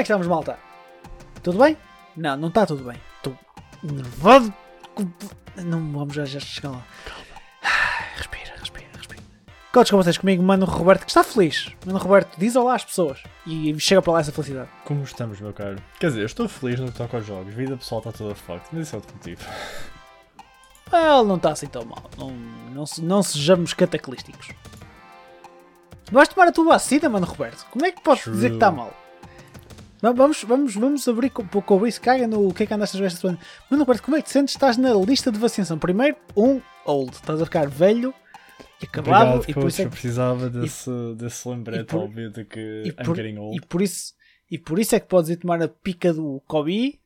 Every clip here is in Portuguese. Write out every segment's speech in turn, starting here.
Como é que estamos, malta? Tudo bem? Não, não está tudo bem. Estou nervoso. Não vamos já, já chegar lá. Respira, respira, respira. Contos com vocês comigo, Mano Roberto, que está feliz. Mano Roberto, diz olá às pessoas. E chega para lá essa felicidade. Como estamos, meu caro? Quer dizer, eu estou feliz no que toca aos jogos. Vida pessoal está toda fucked, mas isso é outro motivo. Ele não está assim tão mal. Não, não, não sejamos cataclísticos. Vais tomar a tua vacina, Mano Roberto? Como é que podes True. dizer que está mal? Va- Vamos, vamos, vamos abrir com, com o isso. Caga no que é que andaste a jogar esta semana. Mano Roberto, como é que te sentes? Estás na lista de vacinação. Primeiro, um old. Estás a ficar velho e acabado. Obrigado, e por isso é Eu que precisava desse, desse e lembrete por- óbvio de que e I'm por, getting old. e por isso e por isso é que podes ir tomar a pica do Covid.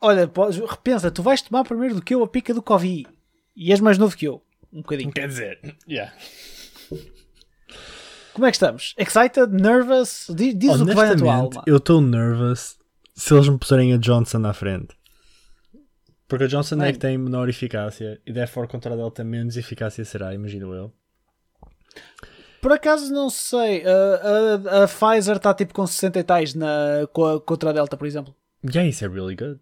Olha, podes, repensa, tu vais tomar primeiro do que eu a pica do Covid. E és mais novo que eu. Um bocadinho. Quer dizer, yeah. Como é que estamos? Excited? Nervous? Diz, diz o que vai na tua alma. eu estou nervous se eles me puserem a Johnson à frente. Porque a Johnson é que tem menor eficácia e therefore contra a Delta menos eficácia será, imagino eu. Por acaso não sei. A, a- a Pfizer está tipo com 60 e tais na, com a- contra a Delta, por exemplo. Yeah, isso é really good.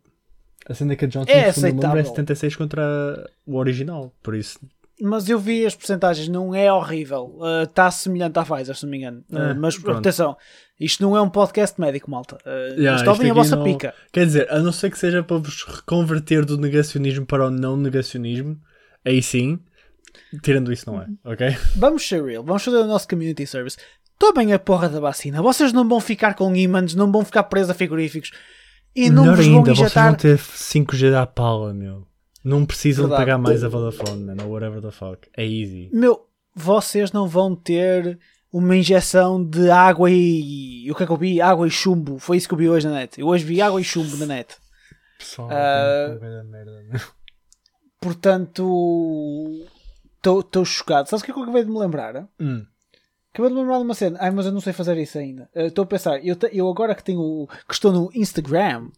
A cena é que a Johnson É segundo o número, é aceitável. 76 contra o original, por isso Mas eu vi as porcentagens, não é horrível. Está semelhante à Pfizer, se não me engano. Uh, É, mas pronto. atenção, isto não é um podcast médico, malta. Uh, Yeah, isto ouvem a vossa não- pica. Quer dizer, a não ser que seja para vos reconverter do negacionismo para o não negacionismo, aí sim, tirando isso não é, ok? Vamos ser real, vamos fazer o nosso community service. Tomem a porra da vacina. Vocês não vão ficar com ímãs, não vão ficar presos a frigoríficos e não Melhor vos vão ainda, vocês injetar. vão ter 5G da pala, meu. Não precisam de Verdade. pagar mais a Vodafone, man, ou whatever the fuck. É easy. Meu, vocês não vão ter uma injeção de água e. O que é que eu vi? Água e chumbo. Foi isso que eu vi hoje na net. Eu hoje vi água e chumbo na net. Pessoal, Ah, a merda, meu. Portanto. Estou chocado. Sabes o que é que eu acabei de me lembrar? Hum. Acabei de me lembrar de uma cena. Ai, mas eu não sei fazer isso ainda. Estou a pensar, eu, te- eu agora que tenho. que estou no Instagram.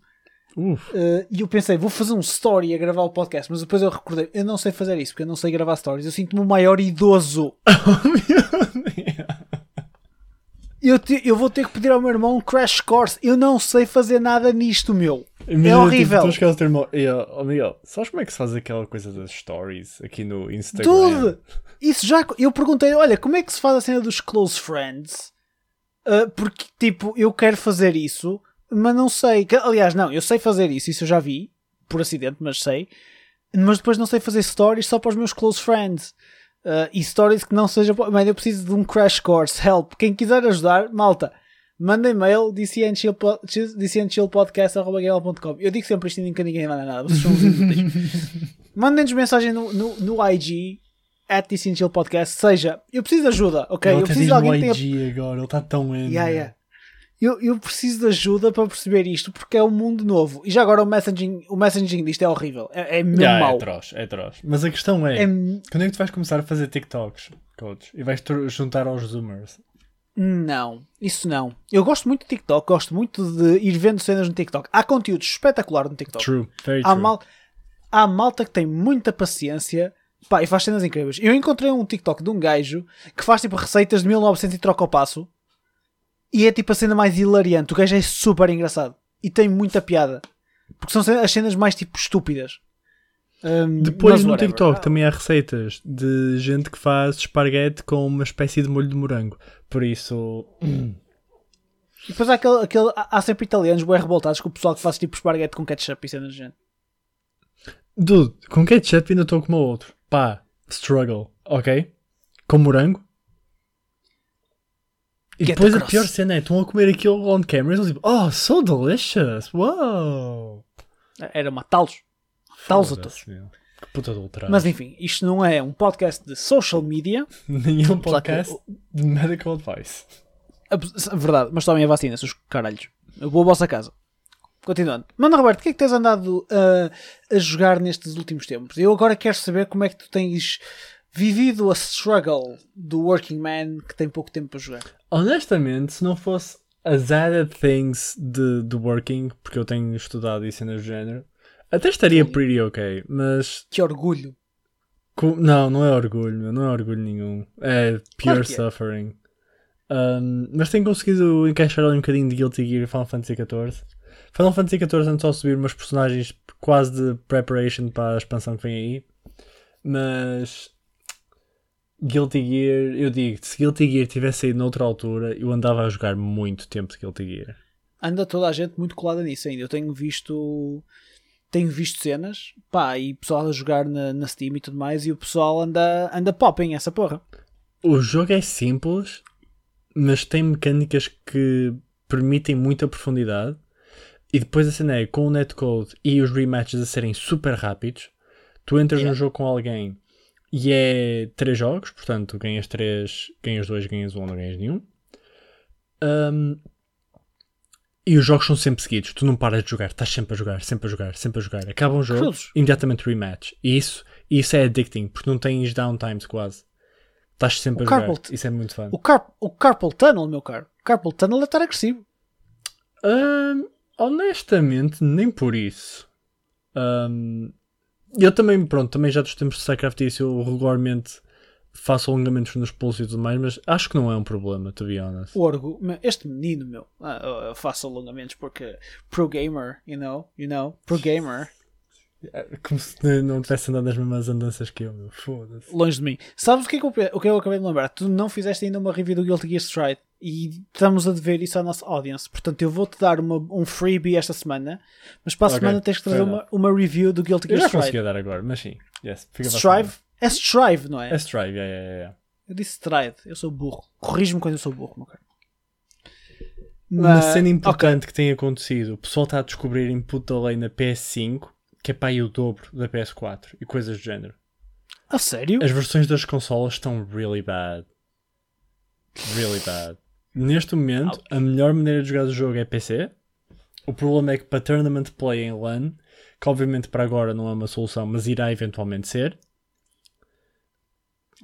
Uf. eh, E eu pensei, vou fazer um story a gravar o podcast, mas depois eu recordei, eu não sei fazer isso, porque eu não sei gravar stories, eu sinto-me o maior idoso. Eu, te- eu vou ter que pedir ao meu irmão um crash course. Eu não sei fazer nada nisto, meu. Imagina, é horrível. Tipo, tu chegaste ao teu irmão, e, ó, Miguel, sabes como é que se faz aquela coisa das stories aqui no Instagram? Tudo! Isso já. Eu perguntei, olha, como é que se faz a cena dos close friends? Ah, porque, tipo, eu quero fazer isso, mas não sei. Que- Aliás, não, eu sei fazer isso, isso eu já vi, por acidente, mas sei. Mas depois não sei fazer stories só para os meus close friends. Ah, e stories que não sejam. Mas eu preciso de um crash course, help. Quem quiser ajudar, malta. Manda e-mail dcnchillpodcast.com Eu digo sempre isto e nunca ninguém manda nada. Vocês são. Mandem-nos mensagem no, no, no IG at Podcast. Seja, eu preciso de ajuda, ok? Ele eu preciso de alguém que tenha. IG agora, ele está tão in. Yeah, yeah. Eu, eu preciso de ajuda para perceber isto porque é um mundo novo. E já agora o messaging, o messaging disto é horrível. É, é mesmo Yeah, é mau. atroz, é atroz. Mas a questão é, É, quando é que tu vais começar a fazer TikToks, coach? E vais juntar aos Zoomers? não, isso não. Eu gosto muito de TikTok, gosto muito de ir vendo cenas no TikTok. Há conteúdo espetacular no TikTok. True, very Há, true. mal, há malta que tem muita paciência pá, e faz cenas incríveis. Eu encontrei um TikTok de um gajo que faz tipo receitas de 1900 e troca o passo e é tipo a cena mais hilariante. O gajo é super engraçado e tem muita piada porque são as cenas mais tipo estúpidas. Hum, Depois no whatever. TikTok também há receitas de gente que faz esparguete com uma espécie de molho de morango. Por isso, E depois há, aquele, aquele- há sempre italianos bem revoltados com o pessoal que faz tipo esparguete com ketchup e cenas do género. dude, com ketchup ainda estou como o outro. Pá, struggle, ok? Com morango. E Get depois a pior cena é, estão a comer aquilo on camera e eles tipo, oh, so delicious, wow. Era matá-los. Matá-los a todos. Que puta de ultraje. Mas enfim, isto não é um podcast de social media. Nenhum que- podcast de medical advice. Verdade, mas tomem a vacina, seus caralhos. Eu vou à vossa casa. Continuando. Manda Roberto, o que é que tens andado uh, a jogar nestes últimos tempos? Eu agora quero saber como é que tu tens vivido a struggle do working man que tem pouco tempo para jogar. Honestamente, se não fosse as added things de, de working, porque eu tenho estudado isso no género, até estaria pretty ok, mas Que orgulho. co- não, não é orgulho, não é orgulho nenhum. É pure Claro que é. suffering. Um, mas tenho conseguido encaixar ali um bocadinho de Guilty Gear e Final Fantasy XIV. Final Fantasy XIV ando só subir umas personagens quase de preparation para a expansão que vem aí. Mas Guilty Gear, eu digo, se Guilty Gear tivesse saído noutra altura, eu andava a jogar muito tempo de Guilty Gear. Anda toda a gente muito colada nisso ainda. Eu tenho visto tenho visto cenas, pá, e pessoal a jogar na, na Steam e tudo mais, e o pessoal anda, anda popping essa porra. O jogo é simples, mas tem mecânicas que permitem muita profundidade. E depois a cena é com o netcode e os rematches a serem super rápidos. Tu entras yeah. no jogo com alguém e é três jogos, portanto ganhas três, ganhas dois, ganhas um, não ganhas nenhum. Um, e os jogos são sempre seguidos, tu não paras de jogar, estás sempre a jogar, sempre a jogar, sempre a jogar. Acaba um jogo, Cruz. imediatamente rematch. E isso, isso é addicting, porque não tens downtimes quase. Estás sempre o a Carpal, jogar. Isso é muito fun. O, Car o Carpal Tunnel, meu caro. O Carpal Tunnel é estar agressivo. Um, honestamente, nem por isso. Um, eu também, pronto, também já dos tempos de StarCraft isso eu regularmente faço alongamentos nos pulsos e tudo mais, mas acho que não é um problema, to be honest. O orgo, este menino, meu, uh, faço alongamentos porque pro gamer, you know, you know, pro gamer. É, como se não tivesse andado nas mesmas andanças que eu, meu. Foda-se. Longe de mim. Sabes o que, é que eu, o que eu acabei de lembrar? Tu não fizeste ainda uma review do Guilty Gear Stride e estamos a dever isso à nossa audience. Portanto, eu vou-te dar uma, um freebie esta semana, mas para a okay. semana tens que trazer uma, uma review do Guilty Gear Stride. Eu já consegui dar agora, mas sim. Yes, Strive? É Strive, não é? É Strive, é, é, é. Eu disse Stride, eu sou burro. Corrijo-me quando eu sou burro, meu caro. Uma cena importante okay. que tem acontecido: o pessoal está a descobrir input delay na PS5 que é para aí o dobro da PS4 e coisas do género. A sério? As versões das consolas estão really bad. Really bad. Neste momento, a melhor maneira de jogar o jogo é PC. O problema é que para Tournament Play em LAN, que obviamente para agora não é uma solução, mas irá eventualmente ser.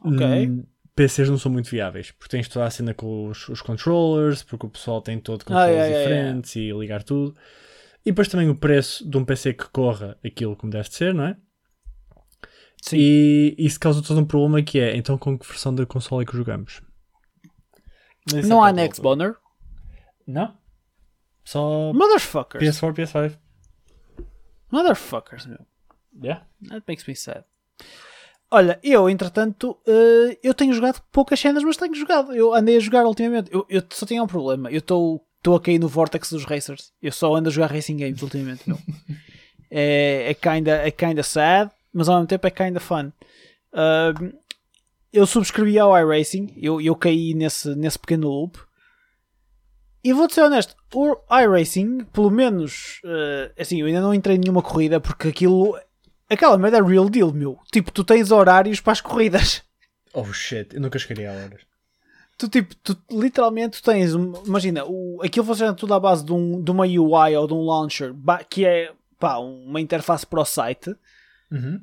Ok. Hum, PCs não são muito viáveis, porque tens toda a cena com os, os controllers, porque o pessoal tem todo controles ah, diferentes e ligar tudo. E depois também o preço de um PC que corra aquilo como deve ser, não é? Sim. E isso causa todo um problema que é, então com que versão da console é que jogamos? não há Next Boner? Não. Só Motherfuckers. PS4, PS5. Motherfuckers, meu. Yeah. That makes me sad. Olha, eu, entretanto, uh, eu tenho jogado poucas cenas, mas tenho jogado. Eu andei a jogar ultimamente. Eu, eu só tinha um problema. Eu estou estou a cair no vortex dos racers. Eu só ando a jogar racing games ultimamente. Meu. é, é, kinda, é kinda sad, mas ao mesmo tempo é kinda fun. Uh, eu subscrevi ao iRacing, eu, eu caí nesse, nesse pequeno loop. E vou-te ser honesto, o iRacing, pelo menos, uh, assim, eu ainda não entrei em nenhuma corrida porque aquilo, aquela merda é real deal, meu. Tipo, tu tens horários para as corridas. Oh shit, eu nunca chegaria a horas. Tu, tipo, tu literalmente tens, imagina, o, aquilo funciona tudo à base de, um, de uma UI ou de um launcher que é pá, uma interface para o site uhum.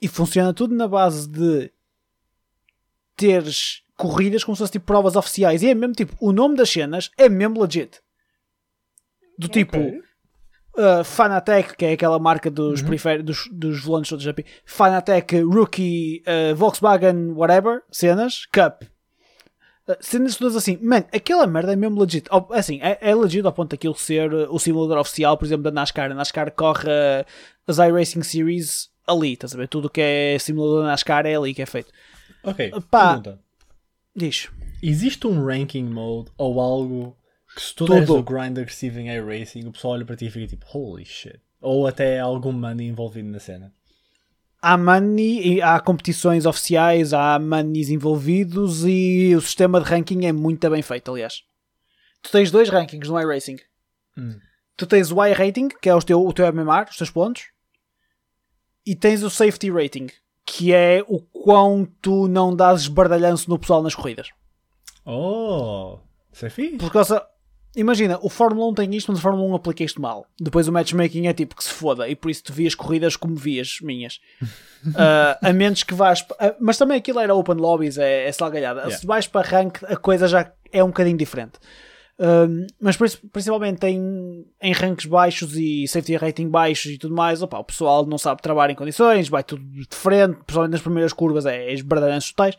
e funciona tudo na base de teres corridas como se fossem tipo, provas oficiais e é mesmo tipo, o nome das cenas é mesmo legit. Do tipo okay. uh, Fanatec, que é aquela marca dos, uhum. dos, dos volantes todos Fanatec, Rookie, uh, Volkswagen, whatever, cenas, Cup cenas todas assim, man, aquela merda é mesmo legit. Assim, é, é legit ao ponto daquilo ser uh, o simulador oficial, por exemplo, da NASCAR. A NASCAR corre uh, as iRacing Series ali, estás a ver? Tudo que é simulador da NASCAR é ali que é feito. Ok, Pá, pergunta. Diz. Existe um ranking mode ou algo que se tu Tudo. deres o grind agressivo em iRacing, o pessoal olha para ti e fica tipo, holy shit. Ou até algum money envolvido na cena há money, há competições oficiais, há moneys envolvidos e o sistema de ranking é muito bem feito, aliás. Tu tens dois rankings no iRacing. Hum. Tu tens o iRating, que é o teu, o teu MMR, os teus pontos, e tens o Safety Rating, que é o quão tu não dás esbardalhanço no pessoal nas corridas. Oh, isso é fixe. Por causa, Imagina, o Fórmula 1 tem isto, mas o Fórmula 1 aplica isto mal. Depois o matchmaking é tipo que se foda, e por isso tu vias corridas como vias minhas. uh, a menos que vás. Uh, mas também aquilo era open lobbies, é, é salgalhada. Yeah. Se vais para rank, a coisa já é um bocadinho diferente. Um, mas principalmente em, em ranks baixos e safety rating baixos e tudo mais, opa, o pessoal não sabe trabalhar em condições, vai tudo de frente, principalmente nas primeiras curvas, é, é esbardalhanços totais,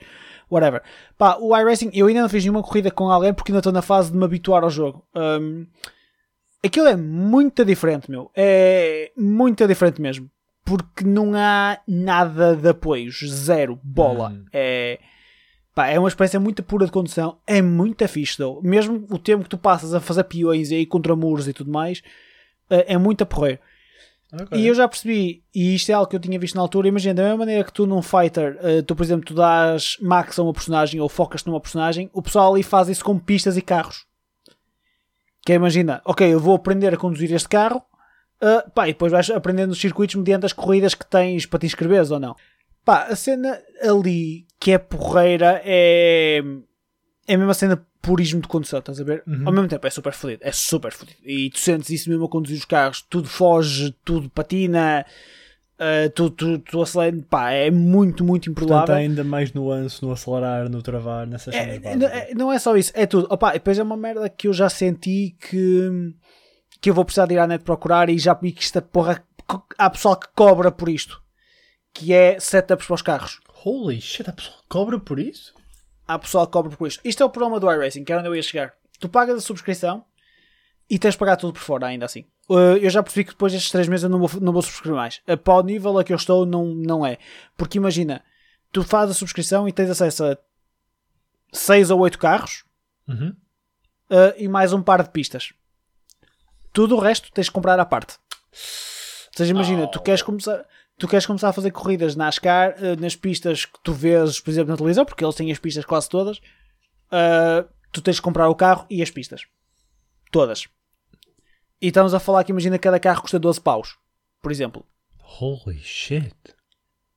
whatever. Pá, o iRacing, eu ainda não fiz nenhuma corrida com alguém porque ainda estou na fase de me habituar ao jogo. Um, aquilo é muito diferente, meu. É muito diferente mesmo. Porque não há nada de apoios, zero, bola. Hum. É Pá, é uma experiência muito pura de condução, é muito fixe, though. mesmo o tempo que tu passas a fazer peões e aí contra muros e tudo mais, é, é muito a porrer. Okay. E eu já percebi, e isto é algo que eu tinha visto na altura, imagina, da mesma maneira que tu num fighter, uh, tu por exemplo, tu dás max a uma personagem ou focas numa personagem, o pessoal ali faz isso com pistas e carros. Que é, imagina, ok, eu vou aprender a conduzir este carro, uh, pá, e depois vais aprendendo os circuitos mediante as corridas que tens para te inscreveres ou não. Pá, a cena ali que é porreira é. É a mesma cena purismo de condução, estás a ver? Uhum. Ao mesmo tempo é super fodido, é super fodido. E tu sentes isso mesmo a conduzir os carros, tudo foge, tudo patina, uh, tudo, tudo, tudo acelera, pá, é muito, muito improvável. Portanto, ainda mais nuance no acelerar, no travar, nessas é, cenas é, Não é só isso, é tudo. Opa, depois é uma merda que eu já senti que, que eu vou precisar de ir à net procurar e já vi que esta porra, há pessoal que cobra por isto que é setups para os carros. Holy shit, a pessoa cobra por isso? Há pessoal que cobra por isto. Isto é o problema do iRacing, que era onde eu ia chegar. Tu pagas a subscrição e tens de pagar tudo por fora, ainda assim. Uh, eu já percebi que depois destes 3 meses eu não vou, não vou subscrever mais. Para o nível a que eu estou, não, não é. Porque imagina, tu fazes a subscrição e tens acesso a 6 ou 8 carros uhum. uh, e mais um par de pistas. Tudo o resto tens de comprar à parte. Ou seja, imagina, oh. tu queres começar tu queres começar a fazer corridas NASCAR uh, nas pistas que tu vês, por exemplo, na televisão, porque eles têm as pistas quase todas, uh, tu tens de comprar o carro e as pistas. Todas. E estamos a falar que imagina cada carro custa 12 paus, por exemplo. Holy shit.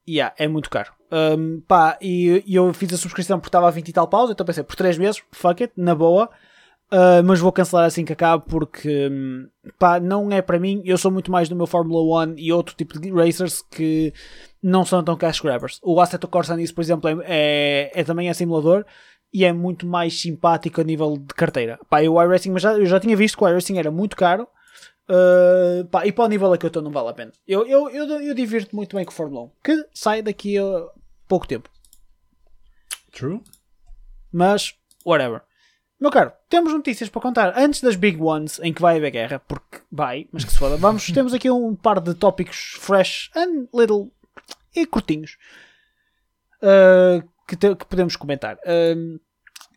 Yeah, é muito caro. Um, pá, e, e, eu fiz a subscrição porque estava a 20 e tal paus, então pensei, por 3 meses, fuck it, na boa. Uh, mas vou cancelar assim que acabe porque hum, pá, não é para mim. Eu sou muito mais do meu Fórmula 1 e outro tipo de racers que não são tão cash grabbers. O Assetto Corsa nisso, por exemplo, é, é, é, também é simulador e é muito mais simpático a nível de carteira. Pá, o iRacing, mas já, eu já tinha visto que o iRacing era muito caro. Uh, pá, e para o nível a que eu estou não vale a pena. Eu, eu, eu, eu divirto muito bem com o Fórmula 1, que sai daqui a pouco tempo. True. Mas, whatever. Meu caro, temos notícias para contar antes das big ones em que vai haver guerra, porque vai, mas que se foda. Vamos, temos aqui um par de tópicos fresh and little e curtinhos uh, que, te, que, podemos comentar. Uh,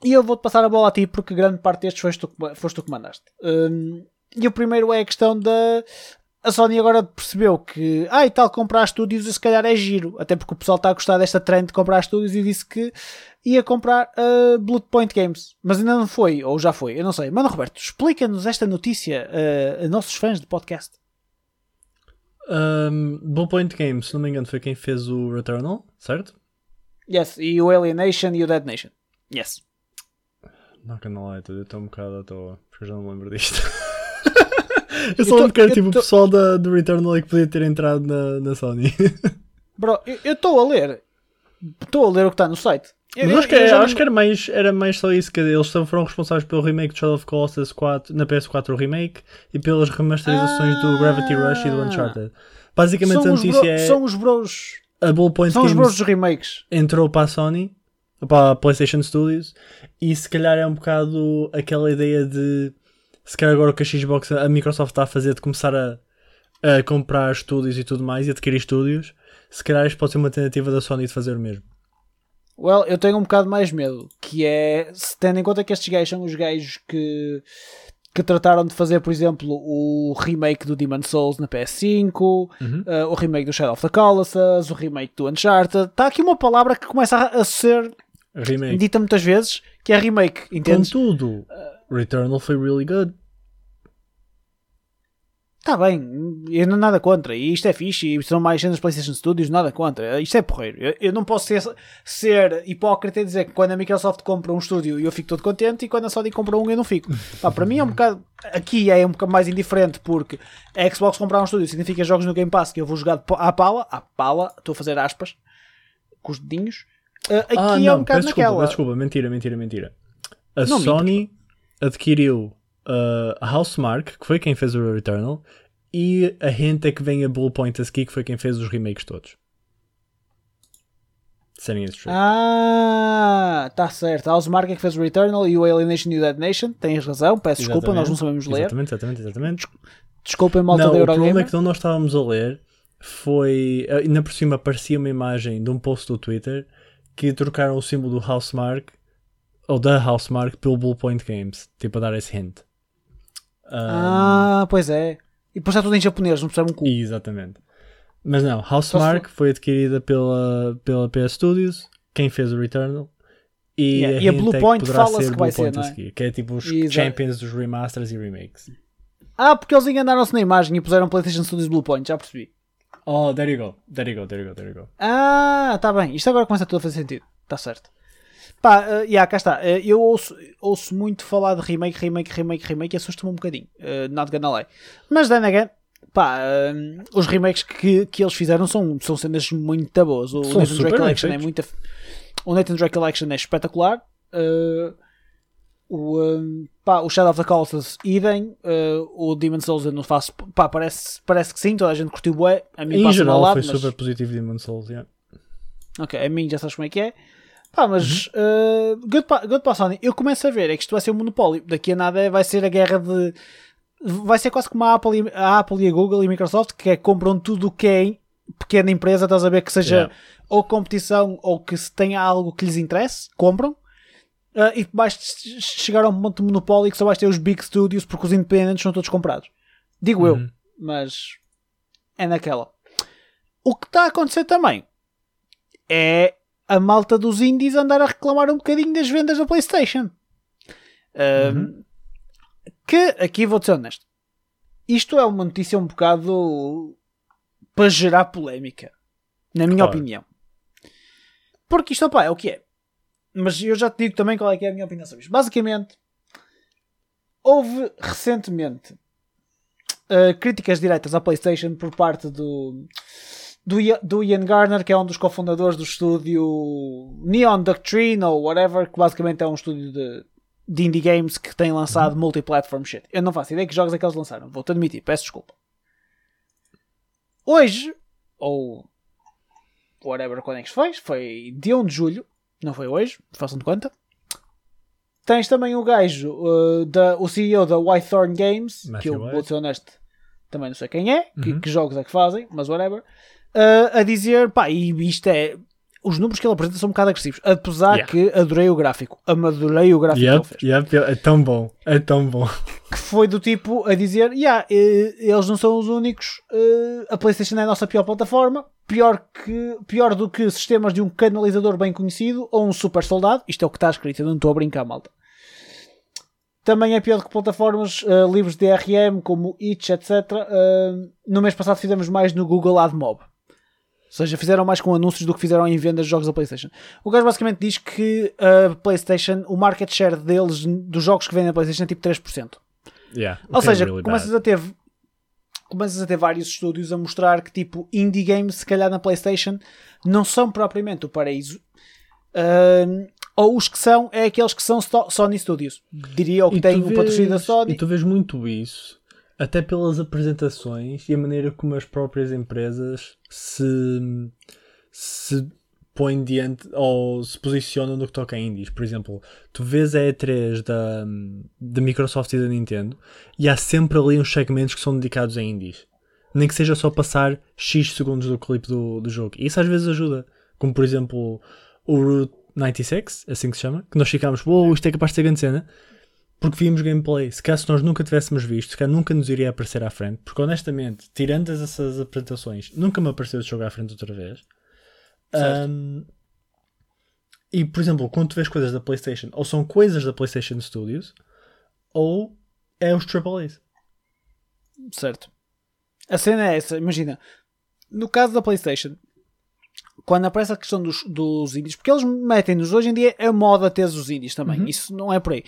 e eu vou-te passar a bola a ti porque grande parte destes foste tu, foste tu que mandaste. Uh, e o primeiro é a questão da. A Sony agora percebeu que, ah, e tal, comprar estúdios se calhar é giro. Até porque o pessoal está a gostar desta trend de comprar estúdios e disse que ia comprar a uh, Blood Point Games. Mas ainda não foi, ou já foi, eu não sei. Mano Roberto, explica-nos esta notícia uh, a nossos fãs de podcast. Um, Bluepoint Games, se não me engano, foi quem fez o Returnal, certo? Yes, e o Alienation e o Dead Nation. Yes. Not gonna lie, eu estou um bocado à toa, porque eu já não me lembro disto. eu só lembro que era tipo tô... o pessoal da, do Returnal que podia ter entrado na, na Sony. Bro, eu estou a ler. Estou a ler o que está no site. Mas eu, acho, que, é, acho que era mais, era mais só isso, que eles foram responsáveis pelo remake de Shadow of Colossus 4, na PS4 o remake e pelas remasterizações ah, do Gravity Rush e do Uncharted. Basicamente a notícia bro, é. São os bros. A Ballpoint são Games os bros dos remakes. entrou para a Sony, para a PlayStation Studios, e se calhar é um bocado aquela ideia de. Se calhar agora o que a Xbox, a Microsoft está a fazer de começar a, a comprar estúdios e tudo mais e adquirir estúdios, se calhar isto pode ser uma tentativa da Sony de fazer o mesmo. Well, eu tenho um bocado mais medo, que é, tendo em conta que estes gajos são os gajos que, que trataram de fazer, por exemplo, o remake do Demon Souls na PS5, uhum. uh, o remake do Shadow of the Colossus, o remake do Uncharted. Está aqui uma palavra que começa a, a ser remake. dita muitas vezes, que é remake, entendes? Contudo, Returnal foi really good. Está bem, eu não nada contra, e isto é fixe, e são mais cenas PlayStation Studios, nada contra, isto é porreiro. Eu, eu, não posso ser, ser hipócrita e dizer que quando a Microsoft compra um estúdio eu fico todo contente e quando a Sony compra um eu não fico. Pá, para mim é um bocado, aqui é um bocado mais indiferente porque a Xbox comprar um estúdio significa jogos no Game Pass que eu vou jogar à pala, à pala, estou a fazer aspas, com os dedinhos. Uh, aqui ah, não, é um bocado desculpa, naquela. Desculpa, mentira, mentira, mentira. A não, Sony adquiriu uh, a Housemark, que foi quem fez o Returnal, e a hint é que vem a Blue Point a seguir, que foi quem fez os remakes todos. Setting straight. Ah, tá certo. A Housemark é que fez o Returnal e o Alienation e o Dead Nation. Tens razão, peço desculpa, nós não sabemos ler. Exatamente, exatamente, exatamente. Desculpem, malta Não, da o problema Eurogamer. é que quando nós estávamos a ler foi. eh, Ainda por cima aparecia uma imagem de um post do Twitter que trocaram o símbolo do Housemark ou da Housemark pelo Blue Point Games, tipo a dar esse hint. Ah, pois é. E depois está tudo em japonês, não percebe um cu. Exatamente. Mas não, Housemark foi adquirida pela, pela PS Studios, quem fez o Returnal. E, Yeah, a, e a Blue Point fala-se que vai Point ser, não é? seguir, que é tipo os Exa- champions dos remasters e remakes. Ah, porque eles enganaram-se na imagem e puseram PlayStation Studios Blue Point, já percebi. Oh, there you go, there you go, there you go, there you go. Ah, tá bem. Isto agora começa tudo a fazer sentido. Tá certo. Pá, uh, yeah, cá está. Uh, eu ouço, ouço muito falar de remake, remake, remake, remake e assusta-me um bocadinho. Uh, not gonna lie. Mas then again, pá, uh, os remakes que, que eles fizeram são, são cenas muito boas. O São Nathan super Drake bem Collection é muito. O Nathan Drake Collection é espetacular. O, um, pá, o Shadow of the Colossus, idem. O Demon Souls eu não faço. Pá, parece, parece que sim, toda a gente curtiu bué. A mim Em geral lado, foi mas- super positivo Demon Souls, yeah. Ok, a mim já sabes como é que é. Pá, mas uh, good, pa, good pa Sony, eu começo a ver é que isto vai ser um monopólio. Daqui a nada vai ser a guerra de. Vai ser quase como a Apple, e, a Apple e a Google e a Microsoft que é, compram tudo o que é pequena empresa, estás a ver que seja Yeah. ou competição ou que se tenha algo que lhes interesse, compram. Uh, e vais chegar a um ponto de monopólio que só vais ter os big studios porque os independentes são todos comprados. Digo eu, Uhum. mas é naquela. O que está a acontecer também é a malta dos indies andar a reclamar um bocadinho das vendas da PlayStation. Um, Que aqui vou ser honesto. Isto é uma notícia um bocado para gerar polémica, na minha Claro. opinião. Porque isto opá, é o que é. Mas eu já te digo também qual é que é a minha opinião sobre isto. Basicamente, houve recentemente uh, críticas diretas à PlayStation por parte do, do, do Ian Garner, que é um dos cofundadores do estúdio Neon Doctrine ou whatever, que basicamente é um estúdio de, de indie games que tem lançado multiplatform shit. Eu não faço ideia que jogos é que eles lançaram, vou-te admitir, peço desculpa. Hoje, ou whatever quando é que foi, foi dia 1 de julho, não foi hoje, façam de conta. Tens também o gajo, uh, da, o CEO da Whitethorn Games, Matthew que eu White. vou ser honesto, também não sei quem é, que, Uhum. que jogos é que fazem, mas whatever, uh, a dizer, pá, e isto é. Os números que ele apresenta são um bocado agressivos, apesar Yeah. que adorei o gráfico, adorei o gráfico que ele Yep, fez yep, yep, é tão bom, é tão bom. que foi do tipo a dizer: yeah, eh, eles não são os únicos, eh, a PlayStation é a nossa pior plataforma, pior, que, pior do que sistemas de um canalizador bem conhecido ou um super soldado. Isto é o que está escrito, eu não estou a brincar, malta. Também é pior do que plataformas eh, livres de DRM como Itch, etc. Eh, no mês passado fizemos mais no Google AdMob. Ou seja, fizeram mais com anúncios do que fizeram em vendas de jogos da PlayStation. O gajo basicamente diz que a PlayStation, o market share deles, dos jogos que vendem na PlayStation, é tipo 3%. Yeah, Ou seja, really começas bad. a ter começas a ter vários estúdios a mostrar que tipo indie games se calhar na Playstation não são propriamente o paraíso Ahm, ou os que são é aqueles que são Sony Studios diria o que tu o patrocínio da Sony E tu vês muito isso, até pelas apresentações e a maneira como as próprias empresas se, se põem diante ou se posicionam no que toca a indies. Por exemplo, tu vês a E3 da, da Microsoft e da Nintendo e há sempre ali uns segmentos que são dedicados a indies. Nem que seja só passar X segundos do clipe do, do jogo. E isso às vezes ajuda. Como por exemplo o Route 96, assim que se chama, que nós ficámos, uou, isto é capaz de ser grande cena porque vimos gameplay. Se caso nós nunca tivéssemos visto, se calhar nunca nos iria aparecer à frente. Porque honestamente, tirando essas apresentações, nunca me apareceu de jogar à frente outra vez. Um, e por exemplo, quando tu vês coisas da PlayStation, ou são coisas da PlayStation Studios, ou é os AAAs. certo a cena é essa imagina no caso da Playstation quando aparece a questão dos, dos indies, porque eles metem-nos hoje em dia a moda ter os indies também, isso não é por aí.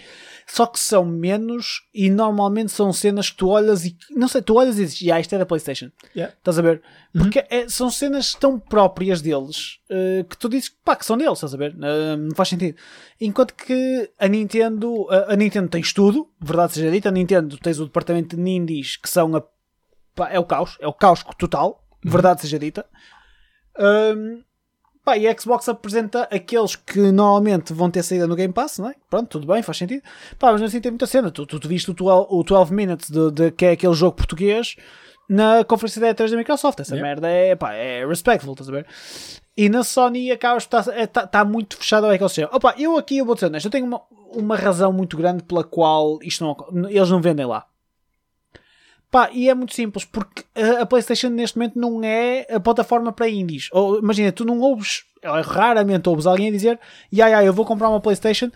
Só que são menos e normalmente são cenas que tu olhas e não sei, tu olhas e dizes, ah, isto é da PlayStation. Yeah. Estás a ver? Porque é- são cenas tão próprias deles eh, que tu dizes pá, que são deles, estás a ver? Eh, não faz sentido. Enquanto que a Nintendo, a, a Nintendo tem estudo, verdade seja dita, a Nintendo tens o departamento de indies que são a, pá, é o caos, é o caos total, verdade seja dita. Um, pá, e a Xbox apresenta aqueles que normalmente vão ter saída no Game Pass, não é? Pronto, tudo bem, faz sentido. Pá, mas assim tem muita cena. Tu, tu, tu viste o 12, o 12 Minutes, de, de- que é aquele jogo português, na conferência da E3 da Microsoft. Essa Yeah. merda é, pá, é respectful, estás a ver? E na Sony acabas por estar, é, tá, tá muito fechado ao ecossistema. Opa, eu aqui eu vou dizer honesto, eu tenho uma, uma razão muito grande pela qual isto não, eles não vendem lá. Pá, e é muito simples, porque a, PlayStation neste momento não é a plataforma para indies. Ou, imagina, tu não ouves, ou raramente ouves alguém dizer, ya, ya, eu vou comprar uma PlayStation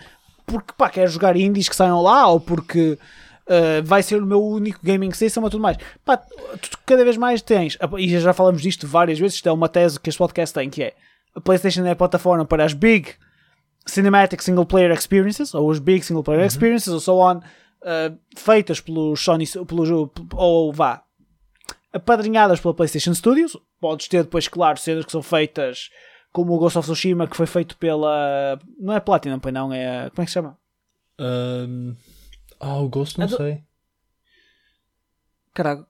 porque, pá, quero jogar indies que saiam lá, ou porque uh, vai ser o meu único gaming system ou tudo mais. Pá, tu, tu cada vez mais tens, e já falamos disto várias vezes, isto é uma tese que este podcast tem, que é, a PlayStation é a plataforma para as big cinematic single player experiences, ou os big single player experiences, ou so on, uh, feitas pelos Sony, pelos, ou vá, apadrinhadas pela PlayStation Studios. Podes ter depois, claro, cenas que são feitas como o Ghost of Tsushima, que foi feito pela. Não é Platinum, pois não, é. Como é que se chama? Um, ah, o Ghost não É do- sei. Caraca.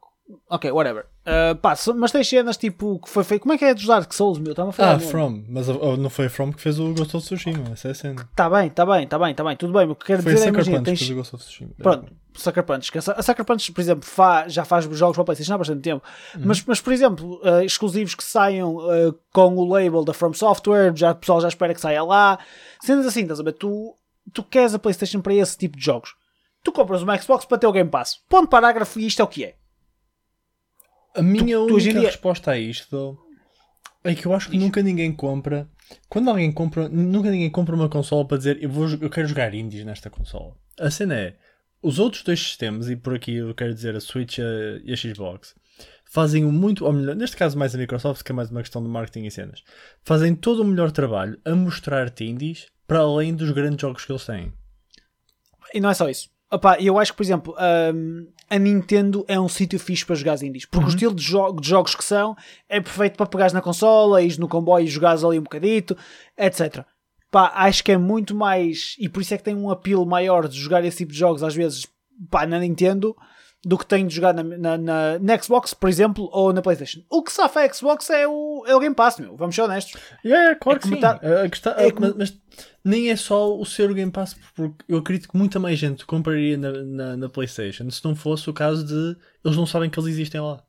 Ok, whatever. Uh, pá, mas tens cenas tipo que foi feito. Como é que é dos Dark Souls, meu? Falar. Ah, From. Mas oh, não foi a From que fez o Ghost of Tsushima. Essa é a cena. Está bem, está bem, está bem, está bem, tudo bem. O que quero Foi a dizer é, Sucker imagina, Punch tens, fez o Ghost of Tsushima. Pronto, Sucker Punch. A a Sucker Punch, por exemplo, fa- já faz jogos para PlayStation há bastante tempo. Mas, mas, por exemplo, eh, exclusivos que saiam eh, com o label da From Software, já, o pessoal já espera que saia lá. Cenas assim, estás a ver? Tu, tu queres a PlayStation para esse tipo de jogos. Tu compras uma Xbox para ter o Game Pass. Ponto parágrafo e isto é o que é. A minha tu única dia- resposta a isto é que eu acho que nunca ninguém compra. Quando alguém compra, nunca ninguém compra uma consola para dizer eu, vou, eu quero jogar indies nesta consola. A cena é os outros dois sistemas, e por aqui eu quero dizer a Switch a- e a Xbox, fazem o muito, ou melhor, neste caso mais a Microsoft, que é mais uma questão de marketing e cenas, fazem todo o melhor trabalho a mostrar-te indies para além dos grandes jogos que eles têm. E não é só isso. Opa, eu acho que, por exemplo, hum, a Nintendo é um sítio fixe para jogar indies. Porque o estilo de, jo- de jogos que são é perfeito para pegares na consola, ires no comboio e jogares ali um bocadito, etc. Pá, acho que é muito mais. E por isso é que tem um apelo maior de jogar esse tipo de jogos, às vezes, pá, na Nintendo, do que tem de jogar na, na, na- na Xbox, por exemplo, ou na PlayStation. O que safa a Xbox é o, é o Game Pass, meu. Vamos ser honestos. É, claro É que como sim. tá- A questão- é a- como- mas, mas nem é só o ser o Game Pass, porque eu acredito que muita mais gente compraria na, na, PlayStation se não fosse o caso de eles não sabem que eles existem lá.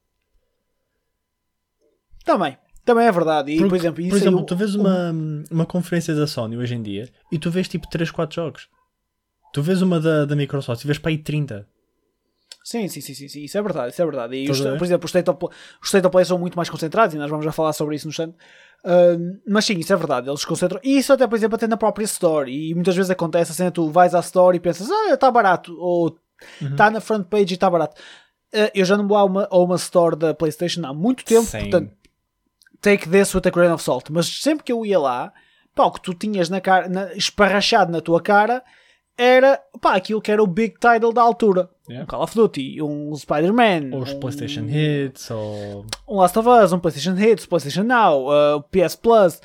Também. Também é verdade. E, Porque, por exemplo, por exemplo o- tu vês uma, uma conferência da Sony hoje em dia e tu vês tipo 3, 4 jogos. Tu vês uma da, da Microsoft e vês para aí 30. Sim, sim, sim, sim, sim, isso é verdade, isso é verdade. E os- por exemplo, os State, of, os State of Play são muito mais concentrados e nós vamos já falar sobre isso no instante. Ahm, mas sim, isso é verdade, eles concentram. E isso até, por exemplo, até na própria Store. E muitas vezes acontece assim, tu vais à Store e pensas, ah, está barato, ou está na front page e está barato. Ah, eu já não vou a uma, a uma Store da PlayStation há muito tempo, Same. portanto, take this with a grain of salt. Mas sempre que eu ia lá, pá, o que tu tinhas na cara, na- esparrachado na tua cara era pá, aquilo que era o big title da altura. Yeah. Um Call of Duty, um Spider-Man, Ou os um, PlayStation Hits, ou. um Last of Us, um PlayStation Hits, PlayStation Now, uh, PS Plus.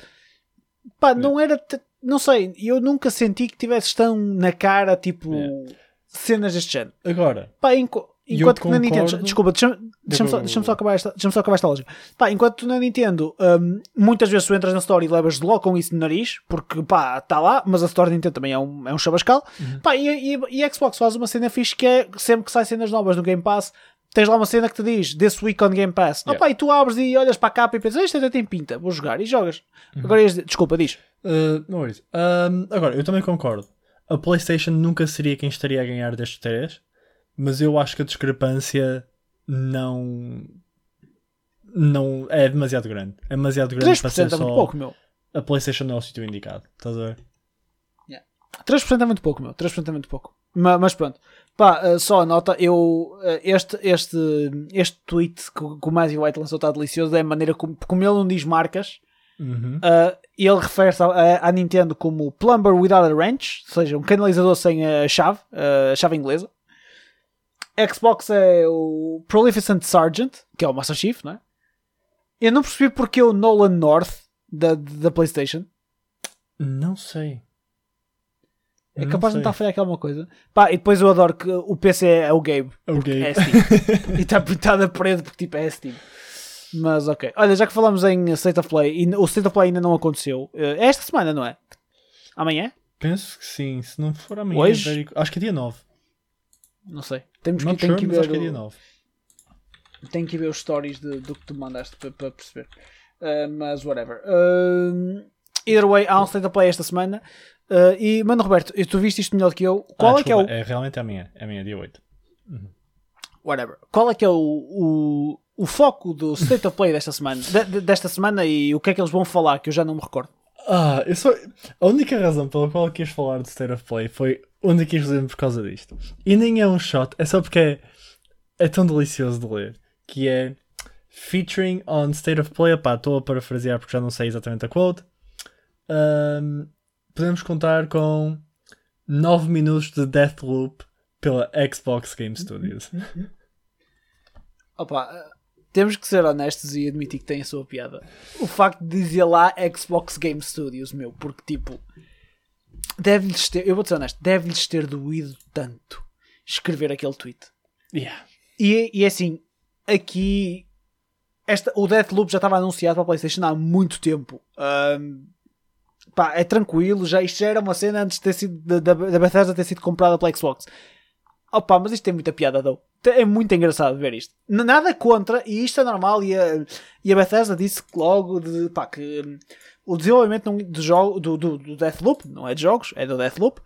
Pá, não era. t- Não sei, eu nunca senti que tivesse tão na cara, tipo, Yeah. cenas deste género. Agora, Pá, Eu enquanto que na Nintendo. Desculpa, deixa-me deixa-me só, deixa só acabar esta, deixa só acabar esta lógica. Pá, enquanto tu na Nintendo, hum, muitas vezes tu entras na Store e levas logo com isso no nariz, porque pá, está lá, mas a Store da Nintendo também é um, é um chabascal. Pá, e, e, e a Xbox faz uma cena fixe que é sempre que sai cenas novas no Game Pass. Tens lá uma cena que te diz This Week on Game Pass. Yeah. Opa, e tu abres e olhas para a capa e pensas Isto até tem pinta, vou jogar e jogas. Agora, ias desculpa, diz. Uh, não worries. Um, agora, eu também concordo. A PlayStation nunca seria quem estaria a ganhar destes três, mas eu acho que a discrepância não. não é demasiado grande. É demasiado grande para 3% ser é só. muito pouco, meu. A PlayStation não é o sítio indicado. Estás a ver? 3% é muito pouco, meu. 3% é muito pouco. Ma- Mas, pronto. Pá, eh, só a nota, eu. eh, este, este, este tweet que, o- que o Matthew White lançou está delicioso. É a maneira como, como ele não diz marcas. Uhum. Uh, ele refere-se à, à Nintendo como Plumber Without a Wrench, ou seja, um canalizador sem a chave, a chave inglesa. Xbox é o Prolificent Sergeant, que é o Master Chief, não é? Eu não percebi porque o Nolan North da, da PlayStation. Não sei. É Não capaz de não estar a falhar aqui alguma coisa. Pá, e depois eu adoro que o PC é o Gabe. É o Gabe. É Steam. e está pintado a preto porque tipo é Steam. Mas ok. Olha, já que falamos em State of Play, e o State of Play ainda não aconteceu. eh, É esta semana, não é? Amanhã? Penso que sim. Se não for amanhã, Hoje? acho que é dia 9. Não sei. Temos que, tem sure, que ver. acho que é dia o- 9. Tenho que ver os stories de- do que tu mandaste para, para perceber. Uh, mas whatever. Uh, either way, há um state of play esta semana. Uh, e, mano, Roberto, tu viste isto melhor do que eu. Qual Ah, é que é o. desculpa, é realmente amanhã. É amanhã, dia 8. Whatever. Qual é que é o, o, o foco do state of play desta semana? De- de- desta semana e o que é que eles vão falar que eu já não me recordo. Ah, eu só... A única razão pela qual eu quis falar do State of Play foi única e exclusivamente por causa disto. E nem é um shot, é só porque é, é tão delicioso de ler. Que é featuring on State of Play. Epá, estou a parafrasear porque já não sei exatamente a quote. Ahm, podemos contar com 9 minutos de Deathloop pela Xbox Game Studios. Opa, temos que ser honestos e admitir que tem a sua piada. O facto de dizer lá Xbox Game Studios, meu, porque tipo. Deve-lhes ter. Eu vou ser honesto, deve-lhes ter doído tanto escrever aquele tweet. Yeah. E, e é assim, aqui esta, o Deathloop já estava anunciado para a PlayStation há muito tempo. Ahm, pá, é tranquilo, já, isto já era uma cena antes de ter sido, da, da, da Bethesda ter sido comprada pela Xbox. Opa, mas isto tem muita piada, dou. É muito engraçado ver isto. Nada contra, e isto é normal. E a, e a Bethesda disse logo de, pá, que o desenvolvimento do, jogo, do, do, do Deathloop, não é de jogos, é do Deathloop,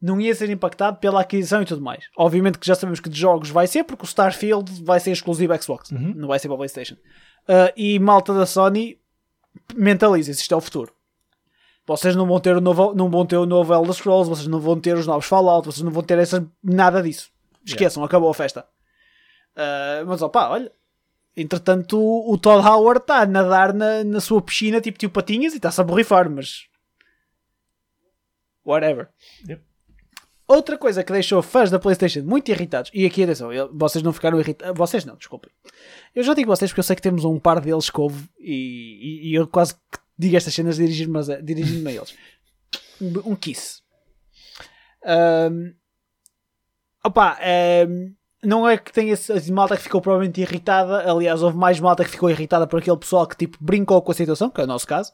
não ia ser impactado pela aquisição e tudo mais. Obviamente que já sabemos que de jogos vai ser, porque o Starfield vai ser exclusivo Xbox, não vai ser para a PlayStation. Ah, e malta da Sony, mentalizem-se, isto é o futuro. Vocês não vão ter o novo, não vão ter o novo Elder Scrolls, vocês não vão ter os novos Fallout, vocês não vão ter essa, nada disso. Esqueçam, acabou a festa. Ah, mas opá, olha. Entretanto, o, o Todd Howard está a nadar na, na sua piscina, tipo tio Patinhas, e está-se a borrifar, mas. Whatever. Yep. Outra coisa que deixou fãs da PlayStation muito irritados, e aqui atenção, eu- vocês não ficaram irritados, vocês não, desculpem. Eu já digo vocês porque eu sei que temos um par deles que ouve e, e- e eu quase que digo estas cenas dirigindo-me a, dirigindo a eles. Um, um kiss. Ahm, opa, ahm, não é que tenha esse- malta que ficou provavelmente irritada, aliás, houve mais malta que ficou irritada por aquele pessoal que tipo brincou com a situação, que é o nosso caso.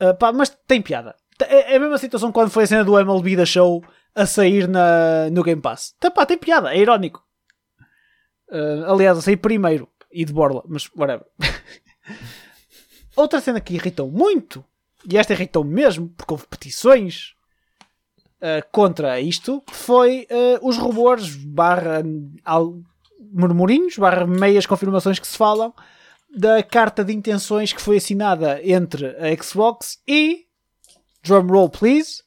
Ah, pá, mas tem piada. É, é a mesma situação quando foi a cena do MLB da Show a sair na, no Game Pass. Tá, pá, tem piada, é irónico. Ah, aliás, a sair primeiro e de borla, mas whatever. Outra cena que irritou muito, e esta irritou mesmo, porque houve petições ah, contra isto, foi ah, os rumores barra al- murmurinhos, barra meias confirmações que se falam da carta de intenções que foi assinada entre a Xbox e drum roll please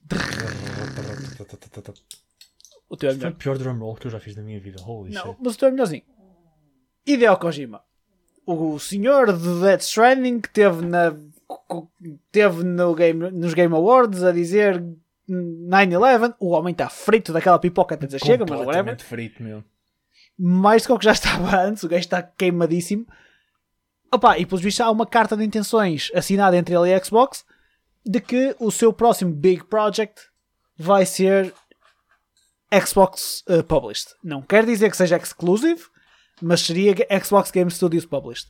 o teu é Foi melhor o pior drum roll que eu já fiz na minha vida. Holy não, shit. mas o teu é melhorzinho Hideo Kojima o senhor de Death Stranding que teve na teve no game, nos Game Awards a dizer 9-11 o homem está frito daquela pipoca até dizer chega, mas whatever Completamente frito, meu. mais do que o que já estava antes, o gajo está queimadíssimo. Opa, e pelos vistos há uma carta de intenções assinada entre ele e a Xbox de que o seu próximo big project vai ser Xbox uh, Published. Não quer dizer que seja exclusive, mas seria Xbox Game Studios Published.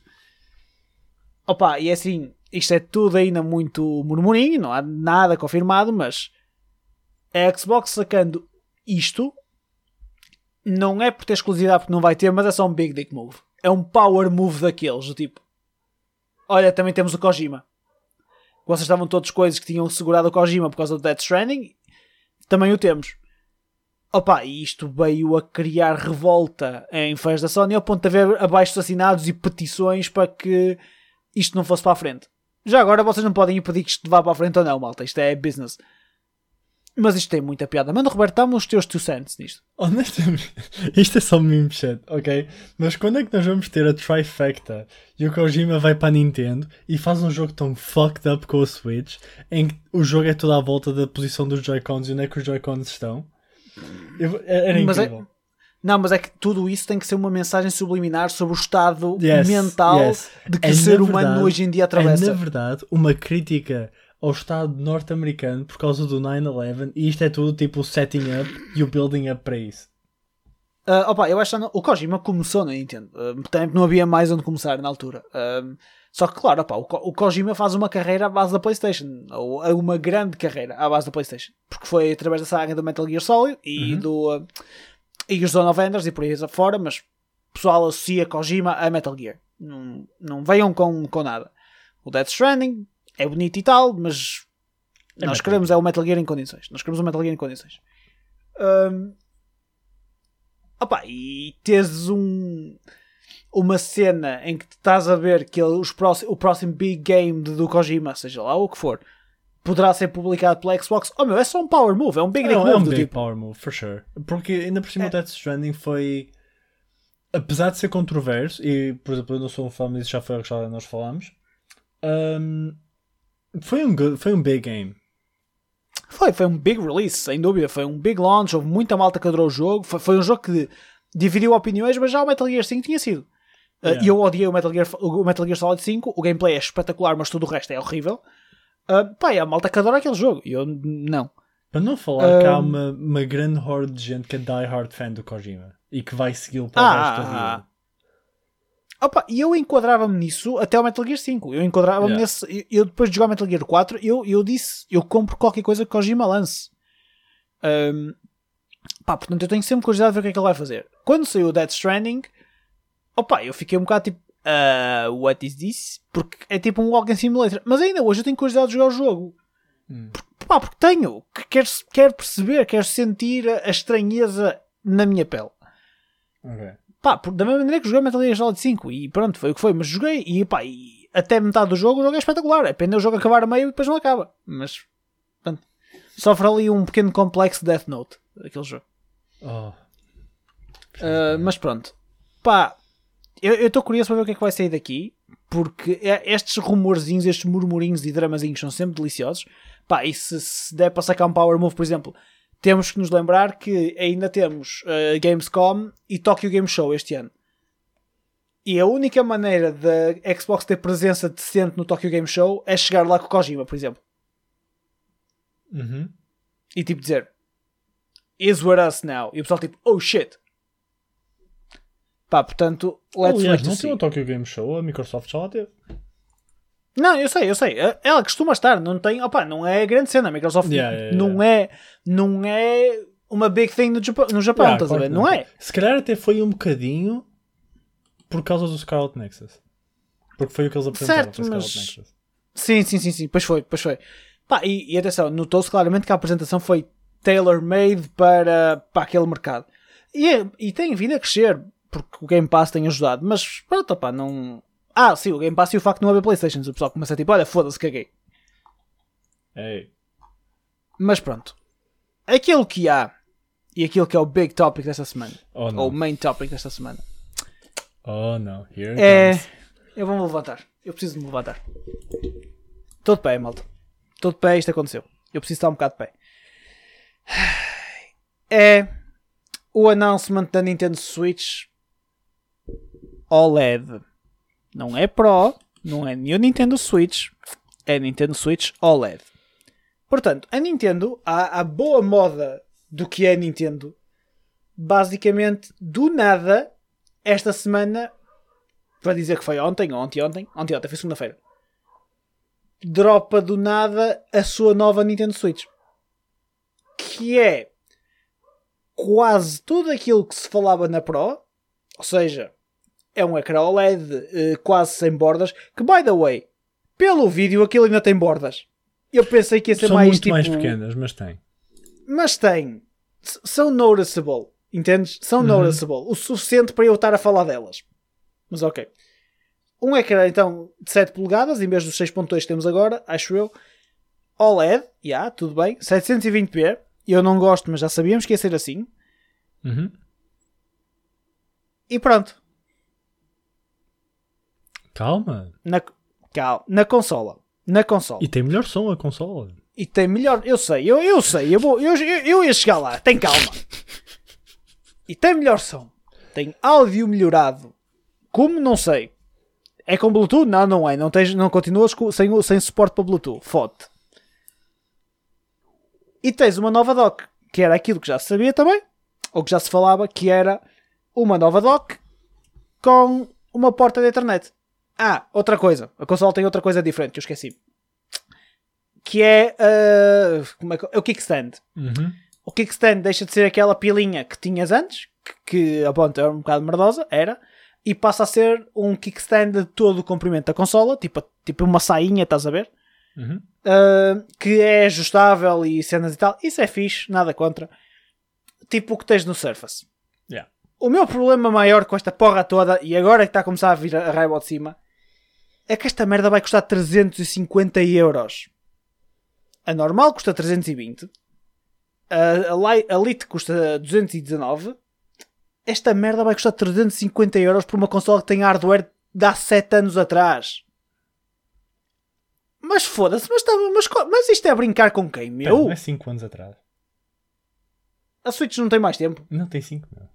Opa, e é assim, isto é tudo ainda muito murmurinho, não há nada confirmado, mas a Xbox sacando isto não é por ter exclusividade porque não vai ter, mas é só um big dick move. É um power move daqueles, do tipo. Olha, também temos o Kojima. Vocês estavam todos coisas que tinham segurado o Kojima por causa do Death Stranding. Também o temos. Opa, e isto veio a criar revolta em fãs da Sony ao ponto de haver abaixo assinados e petições para que isto não fosse para a frente. Já agora vocês não podem impedir que isto vá para a frente ou não, malta. Isto é business. Mas isto tem muita piada. Manda, Roberto, dá-me os teus two cents nisto. Honestamente, isto é só meme chat, ok? Mas quando é que nós vamos ter a trifecta e o Kojima vai para a Nintendo e faz um jogo tão fucked up com o Switch em que o jogo é toda à volta da posição dos Joy-Cons e onde é que os Joy-Cons estão? Eu, era Mas é- incrível. Não, mas é que tudo isso tem que ser uma mensagem subliminar sobre o estado Yes, mental yes. de que É, o ser humano verdade- hoje em dia É, atravessa. na verdade, uma crítica ao Estado norte-americano por causa do 9-11 e isto é tudo tipo o setting up e o building up para isso. Ah, opa, eu acho que o Kojima começou na Nintendo. Ah, portanto, não havia mais onde começar na altura. Ah, só que, claro, opa, o, Ko- o Kojima faz uma carreira à base da PlayStation. Ou é uma grande carreira à base da PlayStation. Porque foi através da saga do Metal Gear Solid e do. ah, e os Zone of Enders e por aí fora. Mas o pessoal associa Kojima a Metal Gear. Não, não venham com, com nada. O Death Stranding é bonito e tal, mas. É nós queremos é o Metal Gear em condições. Nós queremos o Metal Gear em condições. Ahm, Opa, e teres um, uma cena em que estás a ver que ele- os próximos, o próximo big game do Kojima, seja lá o que for, poderá ser publicado pela Xbox. Oh meu, é só um power move, é um big um- move é um big tipo. power move, for sure. Porque ainda por cima É. o Death Stranding foi. Apesar de ser controverso, e por exemplo eu não sou um fã, mas isso já foi o que já nós falámos. hum, foi, um good- foi um big game. Foi, foi um big release, sem dúvida. Foi um big launch, houve muita malta que adorou o jogo. Foi, foi um jogo que dividiu opiniões, mas já o Metal Gear 5 tinha sido. Uh, Yeah. E eu odiei o Metal, Gear, o Metal Gear Solid 5. O gameplay é espetacular, mas tudo o resto é horrível. Uh, pá, e a malta que adora aquele jogo. E eu não. Para não falar que há uma, uma grande horde de gente que é die-hard fan do Kojima e que vai segui-lo para o Ah, resto da ah, vida. Opa, e eu enquadrava-me nisso até o Metal Gear 5. Eu enquadrava-me Yeah. nesse. Eu, eu depois de jogar Metal Gear 4, eu, eu disse: eu compro qualquer coisa que Kojima lance. Um, pá, portanto, eu tenho sempre curiosidade de ver o que é que ele vai fazer. Quando saiu o Dead Stranding, opa, eu fiquei um bocado tipo: "Ah, What is this? Porque é tipo um Walking Simulator. Mas ainda hoje eu tenho curiosidade de jogar o jogo. Hum. Pá, porque tenho. que Quero, quero perceber, quero sentir a, a estranheza na minha pele. Ok. Pá, da mesma maneira que joguei Metal Gear Solid 5 e pronto, foi o que foi, mas joguei e pá, e até metade do jogo o jogo é espetacular. É pena o jogo acabar a meio e depois não acaba. Mas, pronto, sofre ali um pequeno complexo Death Note, aquele jogo. Oh. Ah, mas pronto, pá, eu estou curioso para ver o que é que vai sair daqui, porque é- estes rumorzinhos, estes murmurinhos e dramazinhos são sempre deliciosos. Pá, e se, se der para sacar um Power Move, por exemplo, temos que nos lembrar que ainda temos ah, Gamescom e Tokyo Game Show este ano. E a única maneira da Xbox ter presença decente no Tokyo Game Show é chegar lá com o Kojima, por exemplo. Uhum. E tipo dizer Is with us now. E o pessoal tipo, oh shit. Pá, portanto, let's Aliás, não tem o Tokyo Game Show, a Microsoft já lá teve. Não, eu sei, eu sei. Ela costuma estar, não tem, opa, não é grande cena. A Microsoft Yeah, yeah, não é, não é uma big thing no Japão, no Japão Yeah, estás a ver? que Não é? Se calhar até foi um bocadinho por causa do Scarlet Nexus. Porque foi o que eles apresentaram Certo, mas- Nexus. Sim, sim, sim, sim. Pois foi, pois foi. Pá, e, e atenção, notou-se claramente que a apresentação foi tailor-made para, para aquele mercado. E, é- e tem vindo a crescer, porque o Game Pass tem ajudado. Mas pronto, pá, não. Ah, sim, o Game Pass e o facto de não haver Playstations. O pessoal começa a tipo, olha, foda-se, caguei. Ei. Mas pronto. Aquilo que há e aquilo que é o big topic desta semana, Oh ou o main topic desta semana, Oh não. Here it é. comes. Eu vou-me levantar. Eu preciso de me levantar. Estou de pé, malta. Estou de pé, isto aconteceu. Eu preciso estar um bocado de pé. É o announcement da Nintendo Switch OLED. Não é Pro, não é nem o Nintendo Switch, é Nintendo Switch OLED. Portanto, a Nintendo, a, a boa moda do que é Nintendo, basicamente, do nada, esta semana, para dizer que foi ontem, ontem, ontem, ontem, ontem, foi segunda-feira, dropa do nada a sua nova Nintendo Switch. Que é quase tudo aquilo que se falava na Pro, ou seja, é um ecrã OLED eh, quase sem bordas, que by the way, pelo vídeo aquilo ainda tem bordas. Eu pensei que ia ser São mais muito tipo... mais pequenas, mas tem. Mas tem. S- São noticeable. Entendes? São noticeable. O suficiente para eu estar a falar delas. Mas ok. Um ecrã então de 7 polegadas em vez dos 6.2 que temos agora, acho eu. OLED, já, tudo bem. 720p. Eu não gosto, mas já sabíamos que ia ser assim. Uhum. E pronto. Calma. Na, cal, na consola. Na consola. E tem melhor som a consola. E tem melhor. Eu sei, eu, eu sei. Eu, vou, eu, eu, eu ia chegar lá. Tem calma. E tem melhor som. Tem áudio melhorado. Como? Não sei. É com Bluetooth? Não, não é. Não, tens, não continuas com- sem, sem suporte para Bluetooth. Fote. E tens uma nova dock, que era aquilo que já se sabia também, ou que já se falava, que era uma nova dock com uma porta de internet. Ah, outra coisa. A consola tem outra coisa diferente, que eu esqueci. Que é, ah, como é, que- é o kickstand. Uhum. O kickstand deixa de ser aquela pilinha que tinhas antes, que, que a ponta era um bocado merdosa, era, e passa a ser um kickstand de todo o comprimento da consola, tipo, tipo uma sainha, estás a ver? Uhum. Uh, que é ajustável e cenas e tal. Isso é fixe, nada contra. Tipo o que tens no Surface. Yeah. O meu problema maior com esta porra toda, e agora que está a começar a vir a raiva de cima, é que esta merda vai custar 350 euros. A normal custa 320. A, a, a Lite custa 219. Esta merda vai custar 350 euros por uma consola que tem hardware de há 7 anos atrás. Mas foda-se, mas, tá- mas, mas isto é brincar com quem, meu? não é 5 anos atrás. A Switch não tem mais tempo. Não tem 5, não.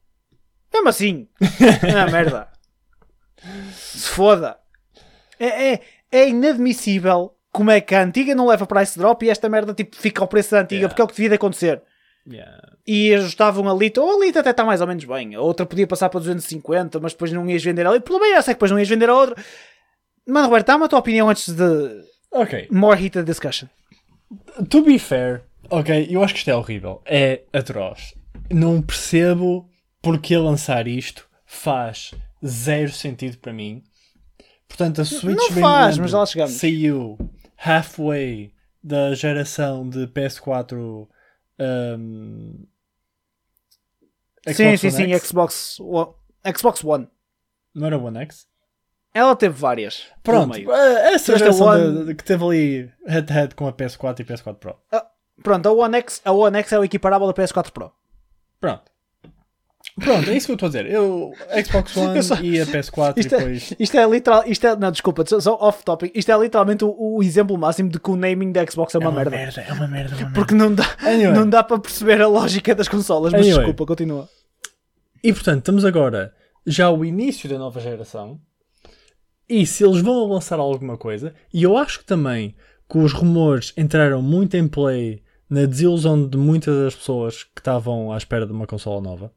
Mesmo assim. ah, merda. Se foda. É, é, é inadmissível como é que a antiga não leva price drop e esta merda tipo, fica ao preço da antiga, Yeah. porque é o que devia de acontecer. Yeah. E ajustavam a Lite, ou a Lite até está mais ou menos bem. A outra podia passar para 250, mas depois não ias vender a Lite. Pelo menos é que depois não ias vender a outra. Mano, Roberto, dá-me a tua opinião antes de Ok. more heated discussion. To be fair, ok, eu acho que isto é horrível. É atroz. Não percebo porque lançar isto faz zero sentido para mim. Portanto, a Switch Não faz, mas lá chegamos. saiu halfway da geração de PS4 um, sim, Xbox sim, sim, X. Xbox One. Xbox One. Não era One X? Ela teve várias. Pronto, eh, essa Mas a geração One- de- de- que teve ali head-to-head com a PS4 e PS4 Pro. Ah, pronto, a One, X, a One X é o equiparável da PS4 Pro. Pronto. Pronto, é isso que eu estou a dizer. Eu, Xbox One Eu só- e a PS4 Isto e é, depois. isto é literal, isto é, não, desculpa, só- só off topic. Isto é literalmente o, o exemplo máximo de que o naming da Xbox é uma, merda. é uma merda, é uma merda. Porque não dá, Anyway. não dá para perceber a lógica das consolas, mas Anyway. desculpa, continua. E portanto, estamos agora já ao início da nova geração. E se eles vão lançar alguma coisa, e eu acho que também que os rumores entraram muito em play na desilusão de muitas das pessoas que estavam à espera de uma consola nova.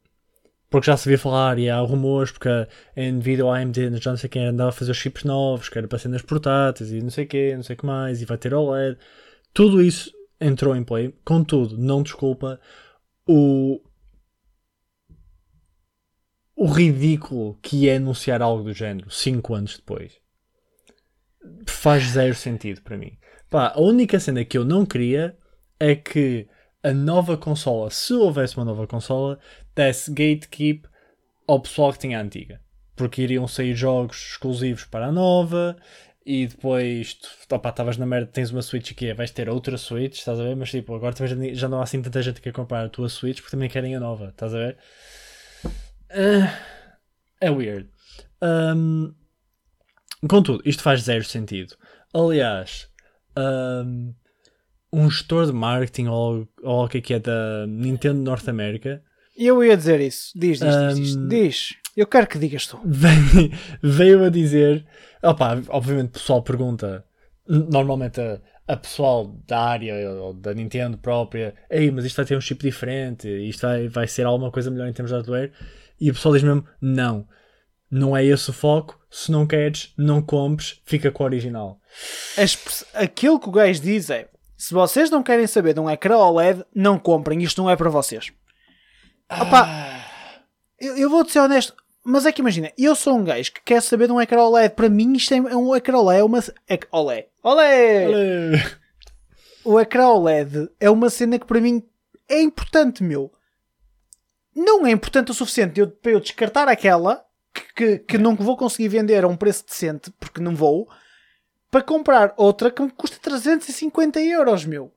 Porque já se via falar e há rumores porque a Nvidia ou a AMD já não sei quem andava a fazer os chips novos, que era para cenas portáteis e não sei o que, não sei o que mais, e vai ter OLED. Tudo isso entrou em play. Contudo, não desculpa o, o ridículo que é anunciar algo do género 5 anos depois. Faz zero sentido para mim. Pá, a única cena que eu não queria é que a nova consola, se houvesse uma nova consola, desse gatekeep ao pessoal que tinha a antiga. Porque iriam sair jogos exclusivos para a nova e depois, tu, estavas na merda, tens uma Switch aqui, vais ter outra Switch, estás a ver? Mas tipo, agora também já, não há assim tanta gente que quer comprar a tua Switch porque também querem a nova, estás a ver? Ah, é weird. Um, contudo, isto faz zero sentido. Aliás, um, um gestor de marketing ou, ou o que é que é da Nintendo Norte América eu ia dizer isso. Diz, diz, diz, diz, Um, diz. Eu quero que digas tu. veio, veio a dizer. Opa, obviamente o pessoal pergunta. Normalmente a, a pessoal da área ou da Nintendo própria, ei, mas isto vai ter um chip diferente, isto vai, vai ser alguma coisa melhor em termos de hardware. E o pessoal diz mesmo: não, não é esse o foco. Se não queres, não compres, fica com o original. Aquilo que o gajo diz é: se vocês não querem saber de um ecrã OLED, não comprem. Isto não é para vocês. Opa, eu, eu vou-te ser honesto, mas é que imagina, eu sou um gajo que quer saber de um ecrã OLED. Para mim, isto é um ecrã OLED. É uma. É, OLED. OLED! O ecrã OLED é uma cena que para mim é importante, meu. Não é importante o suficiente eu- para eu descartar aquela que, que, que não vou conseguir vender a um preço decente, porque não vou, para comprar outra que me custa 350 euros, meu.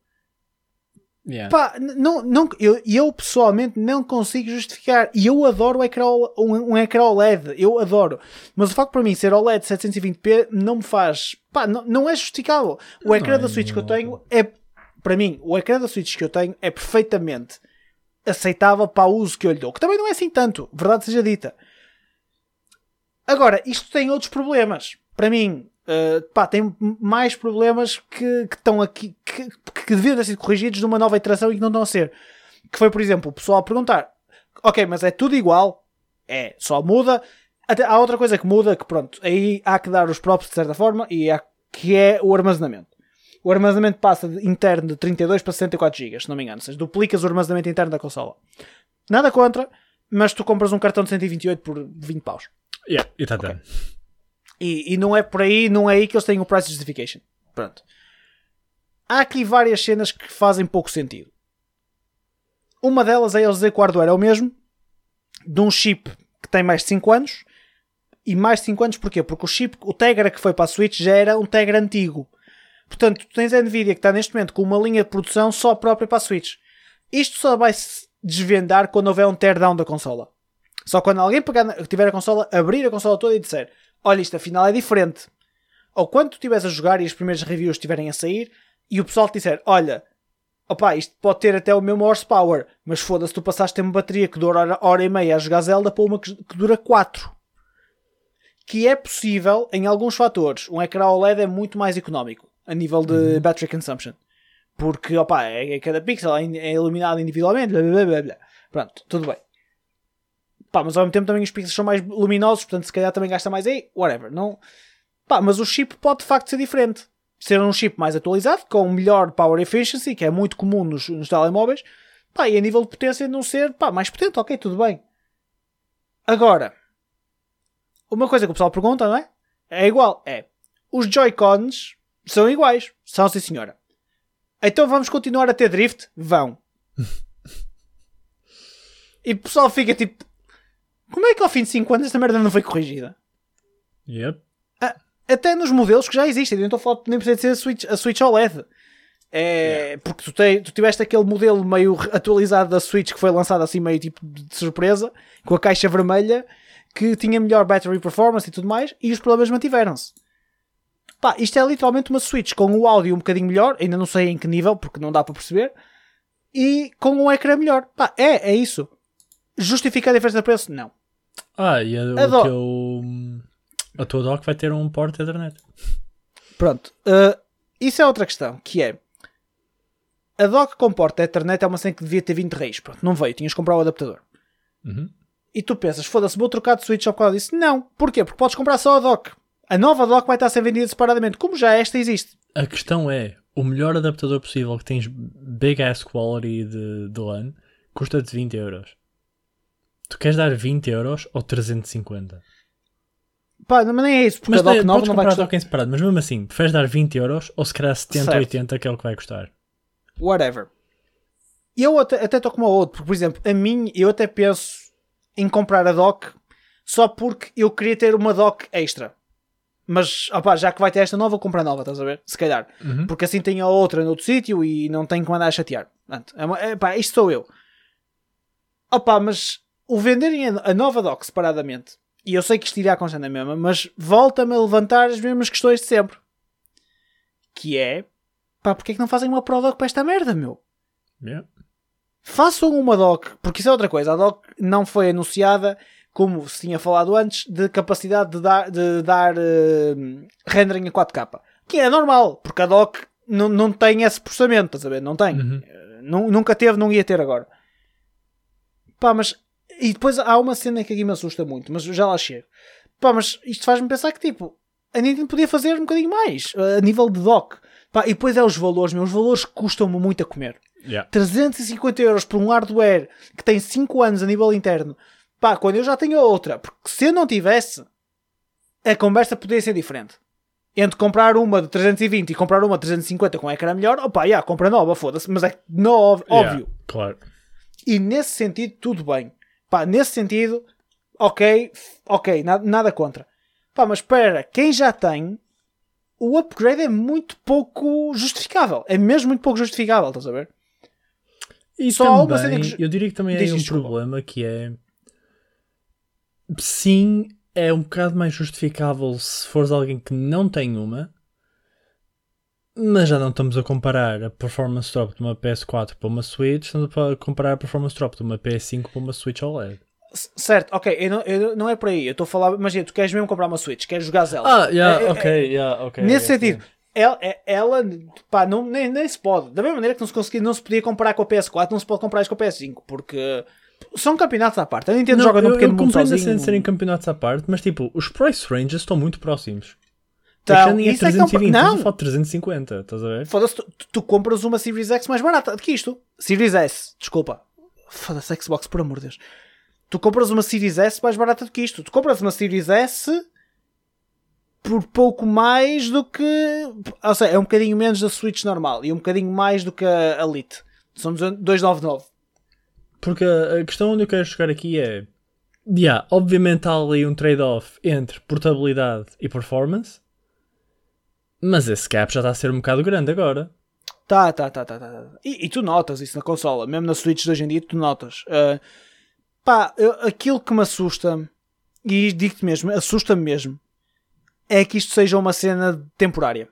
Yeah. Pá, não, não, eu, eu pessoalmente não consigo justificar. E eu adoro ecrã, um, um ecrã OLED. Eu adoro. Mas o facto para mim ser OLED 720p não me faz. Pá, não, não é justificável. O ecrã é, da Switch que eu não. tenho é. Para mim, o ecrã da Switch que eu tenho é perfeitamente aceitável para o uso que eu lhe dou. Que também não é assim tanto, verdade seja dita. Agora, isto tem outros problemas. Para mim, uh, pá, tem mais problemas que, que estão aqui, que, que deviam ter sido corrigidos numa nova iteração e que não estão a ser. Que foi, por exemplo, o pessoal a perguntar: Ok, mas é tudo igual? É, só muda. Até, há outra coisa que muda, que pronto, aí há que dar os próprios de certa forma, e há, que é o armazenamento. O armazenamento passa de, interno de 32 para 64 GB, se não me engano. Ou seja, duplicas o armazenamento interno da consola. Nada contra, mas tu compras um cartão de 128 por 20 paus. Yeah, e tá done. E, e não é por aí, não é aí que eles têm o price justification. Pronto. Há aqui várias cenas que fazem pouco sentido. Uma delas é eles dizer que o hardware é o mesmo, de um chip que tem mais de 5 anos, e mais de 5 anos porquê? Porque o chip, o Tegra que foi para a Switch já era um Tegra antigo. Portanto, tu tens a Nvidia que está neste momento com uma linha de produção só própria para a Switch. Isto só vai se desvendar quando houver um teardown da consola. Só quando alguém pegar, tiver a consola, abrir a consola toda e disser: Olha, isto afinal é diferente. Ou quando tu estiveres a jogar e as primeiras reviews estiverem a sair e o pessoal te disser: Olha, opá, isto pode ter até o mesmo horsepower, mas foda-se, tu passaste a ter uma bateria que dura hora, hora e meia a jogar Zelda para uma que, que dura 4. Que é possível em alguns fatores. Um ecrã OLED é muito mais económico a nível de battery consumption. Porque, opá, é, é cada pixel é, é iluminado individualmente, blá, blá, blá, blá. Pronto, tudo bem. Pá, mas ao mesmo tempo também os pixels são mais luminosos, portanto se calhar também gasta mais aí, whatever. Não... Pá, mas o chip pode de facto ser diferente. Ser um chip mais atualizado, com melhor power efficiency, que é muito comum nos, nos telemóveis. Pá, e a nível de potência não ser, pá, mais potente, ok, tudo bem. Agora, uma coisa que o pessoal pergunta, não é? É igual, é. Os Joy-Cons são iguais. São sim senhora. Então vamos continuar a ter drift? Vão. e o pessoal fica tipo... Como é que ao fim de 5 anos esta merda não foi corrigida? Yep. até nos modelos que já existem. Eu não estou a falar nem precisa de ser a Switch, a Switch OLED. É, Porque tu, te- tu tiveste aquele modelo meio atualizado da Switch que foi lançado assim meio tipo de surpresa, com a caixa vermelha, que tinha melhor battery performance e tudo mais, e os problemas mantiveram-se. Pá, isto é literalmente uma Switch com o áudio um bocadinho melhor, ainda não sei em que nível, porque não dá para perceber, e com um ecrã melhor. Pá, é, é isso. Justifica a diferença de preço? Não. Ah, e a, o Adoro. teu. A tua dock vai ter um port Ethernet. Pronto. Uh, isso é outra questão, que é a dock com porta Ethernet é uma cena que devia ter 20 reis. Pronto, não veio, tinhas que comprar o adaptador. Uhum. E tu pensas, foda-se, vou trocar de Switch só por causa disso? Não. Porquê? Porque podes comprar só a dock. A nova dock vai estar a ser vendida separadamente, como já esta existe. A questão é: o melhor adaptador possível que tens big ass quality de, de LAN custa-te 20 euros. Tu queres dar 20 euros ou 350? Pá, não, mas nem é isso, porque Mas a nova podes não vai custar. dock em separado, mas mesmo assim, preferes dar 20 euros ou se calhar 70, Certo. 80 que é o que vai custar? Whatever. Eu até até estou como a outro, porque, por exemplo, a mim, eu até penso em comprar a dock só porque eu queria ter uma dock extra. Mas, opá, já que vai ter esta nova, vou comprar nova, estás a ver? Se calhar. Uhum. Porque assim tenho a outra noutro sítio e não tenho que mandar a chatear. Portanto, é, uma- é, pá, isto sou eu. Opa, mas o venderem a, nova dock separadamente, e eu sei que isto irá acontecer na mesma, mas volta-me a levantar as mesmas questões de sempre. Que é, pá, porque é que não fazem uma Pro Dock para esta merda, meu? Yeah. Façam uma dock, porque isso é outra coisa. A dock não foi anunciada, como se tinha falado antes, de capacidade de dar, de dar eh, rendering a 4K. Que é normal, porque a dock não, não tem esse processamento, estás a ver? Não tem. Uhum. Eh, nu- nunca teve, não ia ter agora. Pá, mas. E depois há uma cena que aqui me assusta muito, mas já lá chego. Pá, mas isto faz-me pensar que tipo, a Nintendo podia fazer um bocadinho mais a nível de dock. Pá, e depois é os valores, meu. Os valores custam-me muito a comer. Yeah. 350 euros por um hardware que tem 5 anos a nível interno. Pá, quando eu já tenho outra, porque se eu não tivesse, a conversa poderia ser diferente. Entre comprar uma de 320 e comprar uma de 350 com ecrã melhor, opá, já, compra nova, foda-se, mas é óbvio. Yeah, claro. E nesse sentido, tudo bem. Pá, nesse sentido, ok, ok, nada, nada contra. Pá, mas espera, quem já tem, o upgrade é muito pouco justificável. É mesmo muito pouco justificável, estás a ver? E Só também, que- eu diria que também Diz é um desculpa. problema que é. Sim, é um bocado mais justificável se fores alguém que não tem uma, mas já não estamos a comparar a performance drop de uma PS4 para uma Switch, estamos a comparar a performance drop de uma PS5 para uma Switch OLED. Certo, ok, eu não, eu não é por aí. Eu estou a falar, imagina, tu queres mesmo comprar uma Switch, queres jogar Zelda. Ah, yeah, É- é- ok, yeah, ok. Nesse sentido, ela, é- ela pá, não, nem, nem se pode. Da mesma maneira que não se, conseguia, não se podia comparar com a PS4, não se pode comparar com a PS5, porque são campeonatos à parte. A Nintendo Não, joga num eu, pequeno eu mundo compreendo a sozinho. cena de serem campeonatos à parte, mas tipo, os price ranges estão muito próximos. Então, é isso é que não- 320, não. estamos a falar de 350, estás a ver? Foda-se, tu, tu- compras uma Series X mais barata do que isto. Series S, desculpa. Foda-se, Xbox, por amor de Deus. Tu compras uma Series S mais barata do que isto. Tu compras uma Series S por pouco mais do que. Ou seja, é um bocadinho menos da Switch normal e um bocadinho mais do que a Elite. São 299. Porque a a questão onde eu quero chegar aqui é. Yeah, obviamente há ali um trade-off entre portabilidade e performance, mas esse gap já está a ser um bocado grande agora. Tá, tá, tá, tá, tá. tá. E, e tu notas isso na consola, mesmo na Switch de hoje em dia, tu notas. Uh, pá, eu- aquilo que me assusta, e digo-te mesmo, assusta-me mesmo, é que isto seja uma cena temporária.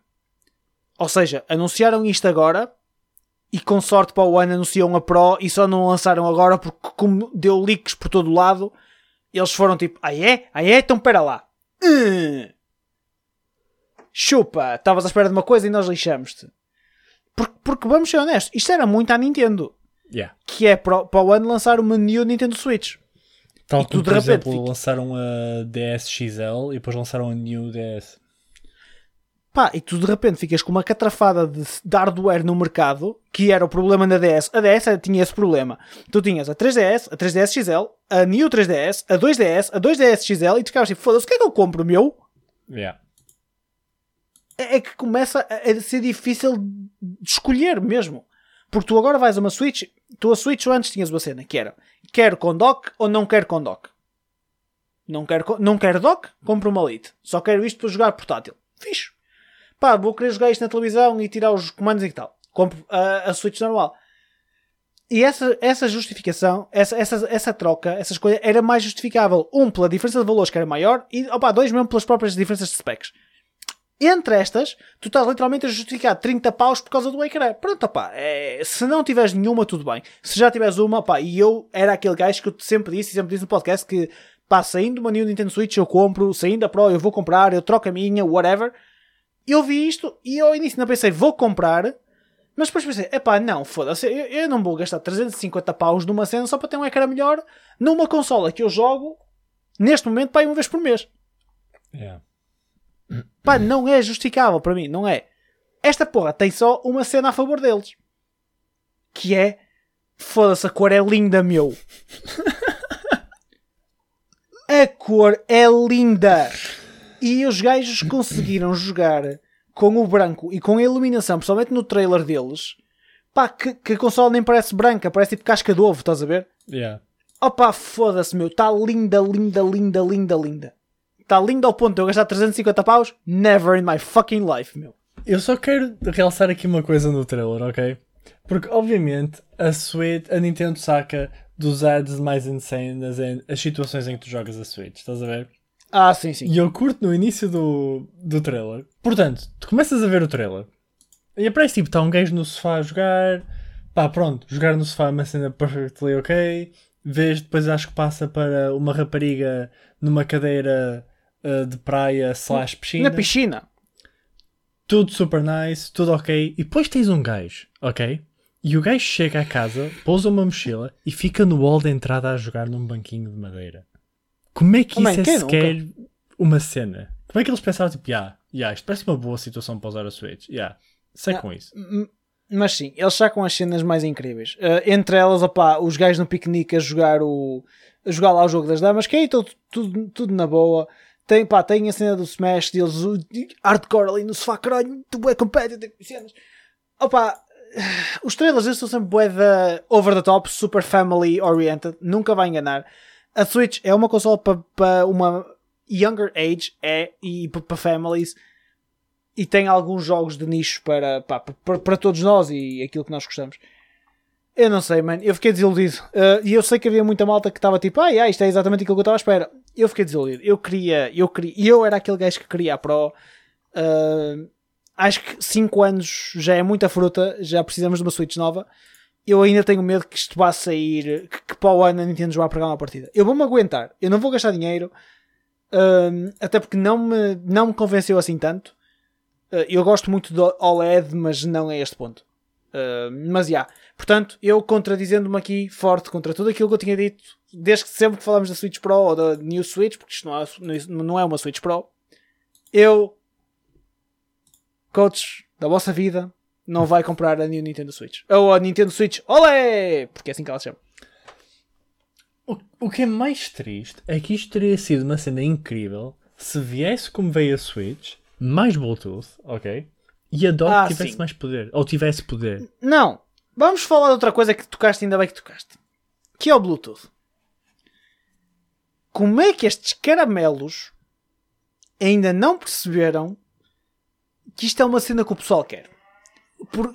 Ou seja, anunciaram isto agora e com sorte para o ano anunciam a Pro e só não lançaram agora porque, como deu leaks por todo lado, eles foram tipo: Ah é? Ah é? Então pera lá. Hum. Chupa, estavas à espera de uma coisa e nós lixamos-te. Porque, porque vamos ser honestos, isto era muito à Nintendo. Yeah. Que é para, o- para o ano lançar uma new Nintendo Switch. Tal E como, por repente exemplo, fica- lançaram a DS XL e depois lançaram a New DS. Pá, e tu de repente ficas com uma catrafada de, de hardware no mercado, que era o problema na DS. A DS tinha esse problema. Tu tinhas a 3DS, a 3DS XL, a New 3DS, a 2DS, a 2DS XL, e tu ficavas tipo, foda-se, o que é que eu compro, meu? Yeah. É é que começa a ser difícil de escolher mesmo. Porque tu agora vais a uma Switch, tu a Switch antes tinhas uma cena que era quero com dock ou não quero com dock. Não quero, não quero dock, compro uma Lite. Só quero isto para jogar portátil. Fixe. Pá, vou querer jogar isto na televisão e tirar os comandos e tal. Compro a, a Switch normal. E essa, essa justificação, essa, essa, essa troca, essa escolha era mais justificável. Um, pela diferença de valores que era maior e, opa, dois, mesmo pelas próprias diferenças de specs. Entre estas, tu estás literalmente a justificar 30 paus por causa do ecrã. Pronto, opá, é, se não tiveres nenhuma, tudo bem. Se já tiveres uma, opá, e eu era aquele gajo que eu sempre disse sempre disse no podcast que, pá, saindo uma new Nintendo Switch eu compro, saindo a Pro eu vou comprar, eu troco a minha, whatever. Eu vi isto e ao início não pensei, vou comprar, mas depois pensei, epá, não, foda-se, eu, eu não vou gastar 350 paus numa cena só para ter um ecrã melhor numa consola que eu jogo neste momento, pá, uma vez por mês. Yeah. Pá, não é justificável para mim, não é. Esta porra tem só uma cena a favor deles. Que é. Foda-se, a cor é linda, meu. A cor é linda. E os gajos conseguiram jogar com o branco e com a iluminação, principalmente no trailer deles. Pá, que, que a consola nem parece branca, parece tipo casca de ovo, estás a ver? Yeah. Opa, foda-se, meu. Está linda, linda, linda, linda, linda. Está linda ao ponto de eu gastar 350 paus? Never in my fucking life, meu. Eu só quero realçar aqui uma coisa no trailer, ok? Porque, obviamente, a Switch, a Nintendo saca dos ads mais insane as, as situações em que tu jogas a Switch, estás a ver? Ah, sim, sim. E eu curto no início do, do trailer. Portanto, tu começas a ver o trailer e aparece tipo, está um gajo no sofá a jogar. Pá, pronto, jogar no sofá é uma cena perfectly ok. Vês, depois acho que passa para uma rapariga numa cadeira uh, de praia slash piscina. Na piscina. Tudo super nice, tudo ok. E depois tens um gajo, ok? E o gajo chega à casa, pousa uma mochila e fica no hall de entrada a jogar num banquinho de madeira. Como é que Oh, man, isso é quem sequer uma cena? Como é que eles pensaram, tipo, yeah, yeah, isto parece uma boa situação para usar a Switch. Yeah, sei Ah, com isso. Mas sim, eles sacam as cenas mais incríveis. Uh, entre elas, opá, os gajos no piquenique a jogar, o, a jogar lá o jogo das damas, que aí tudo, tudo, tudo na boa. Tem, pá, tem a cena do Smash deles, o hardcore ali no sofá, caralho, tu é competitive, cenas. Opa, os trailers deles são sempre bué da over the top, super family oriented, nunca vai enganar. A Switch é uma consola para pa uma younger age, é, e para families, e tem alguns jogos de nicho para, para, para todos nós e aquilo que nós gostamos. Eu não sei, mano. Eu fiquei desiludido. Uh, e eu sei que havia muita malta que estava tipo, ah, isto é exatamente aquilo que eu estava à espera. Eu fiquei desiludido. Eu queria, eu queria, eu era aquele gajo que queria a Pro. Uh, acho que 5 anos já é muita fruta, já precisamos de uma Switch nova. Eu ainda tenho medo que isto vá sair, que, que para o ano a Nintendo vá pegar uma partida. Eu vou-me aguentar, eu não vou gastar dinheiro, uh, até porque não me, não me convenceu assim tanto. Uh, eu gosto muito do OLED, mas não é este ponto. Mas já, yeah. Portanto, eu contradizendo-me aqui forte contra tudo aquilo que eu tinha dito, desde que sempre que falamos da Switch Pro ou da New Switch, porque isto não é, não é uma Switch Pro, eu, coach da vossa vida, não vai comprar a New Nintendo Switch. Ou a Nintendo Switch, olé! Porque é assim que ela se chama. O, o que é mais triste é que isto teria sido uma cena incrível se viesse como veio a Switch, mais Bluetooth, ok? E a dock ah, tivesse sim. mais poder. Ou tivesse poder. Não. Vamos falar de outra coisa que tocaste, ainda bem que tocaste. Que é o Bluetooth. Como é que estes caramelos ainda não perceberam que isto é uma cena que o pessoal quer?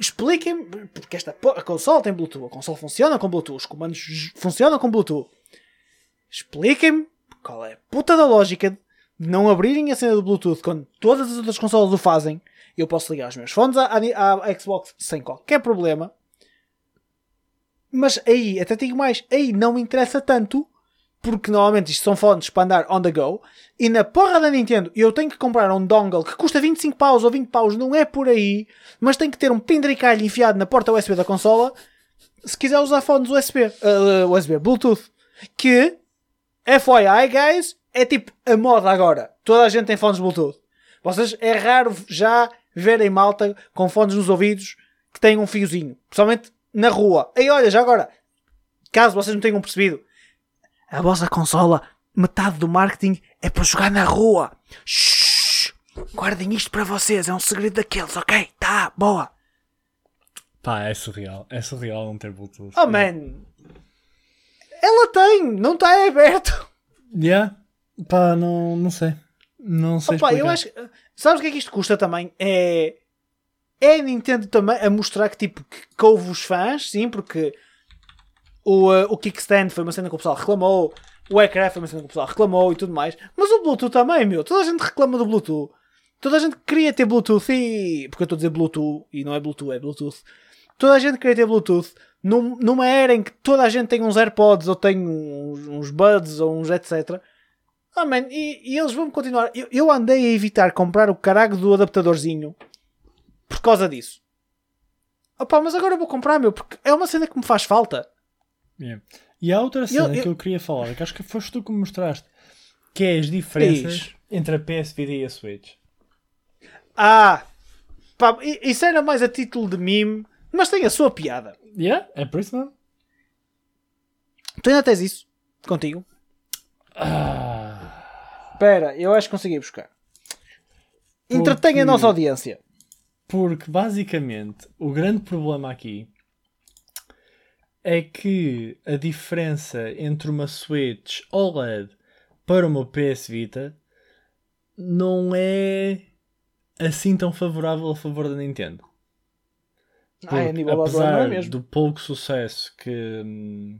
Expliquem-me, porque esta a console tem Bluetooth, a console funciona com Bluetooth, os comandos funcionam com Bluetooth. Expliquem-me qual é a puta da lógica de não abrirem a cena do Bluetooth quando todas as outras consoles o fazem eu posso ligar os meus fones à, à, Xbox sem qualquer problema. Mas aí, até digo mais, aí não me interessa tanto, porque normalmente isto são fones para andar on the go, e na porra da Nintendo eu tenho que comprar um dongle que custa 25 paus ou 20 paus, não é por aí, mas tem que ter um pendricalho enfiado na porta USB da consola, se quiser usar fones USB, uh, USB Bluetooth, que, FYI guys, é tipo a moda agora. Toda a gente tem fones Bluetooth. Vocês, é raro já verem malta com fones nos ouvidos que têm um fiozinho. Principalmente na rua. E olha, já agora, caso vocês não tenham percebido, a vossa consola, metade do marketing é para jogar na rua. Shhh, guardem isto para vocês, é um segredo daqueles, ok? Tá, boa. Pá, é surreal. É surreal não ter Bluetooth. Oh, man. Ela tem, não está aberto. Yeah. Pá, não, não sei. Não sei Opa, eu acho Sabes o que é que isto custa também? É. É a Nintendo também a mostrar que tipo que couve os fãs, sim, porque o, uh, o Kickstand foi uma cena que o pessoal reclamou, o ecrã foi uma cena que o pessoal reclamou e tudo mais, mas o Bluetooth também, meu. Toda a gente reclama do Bluetooth. Toda a gente queria ter Bluetooth e. Porque eu estou a dizer Bluetooth e não é Bluetooth, é Bluetooth. Toda a gente queria ter Bluetooth num, numa era em que toda a gente tem uns AirPods ou tem uns, uns Buds ou uns etc. Ah, man, e, e eles vão continuar. Eu, eu, andei a evitar comprar o carago do adaptadorzinho por causa disso. Opa, mas agora vou comprar, meu, porque é uma cena que me faz falta. Yeah. E há outra cena eu, eu... que eu queria falar, que acho que foste tu que me mostraste, que é as diferenças entre a PS Vita e a Switch. Ah, pá, isso era mais a título de meme, mas tem a sua piada. Yeah, é por isso mesmo. Tu ainda tens isso contigo? Ah. Espera, eu acho que consegui buscar. Entretenha a nossa audiência. Porque basicamente o grande problema aqui é que a diferença entre uma Switch OLED para uma PS Vita não é assim tão favorável a favor da Nintendo. Porque, ah, é nível apesar mesmo. do pouco sucesso que,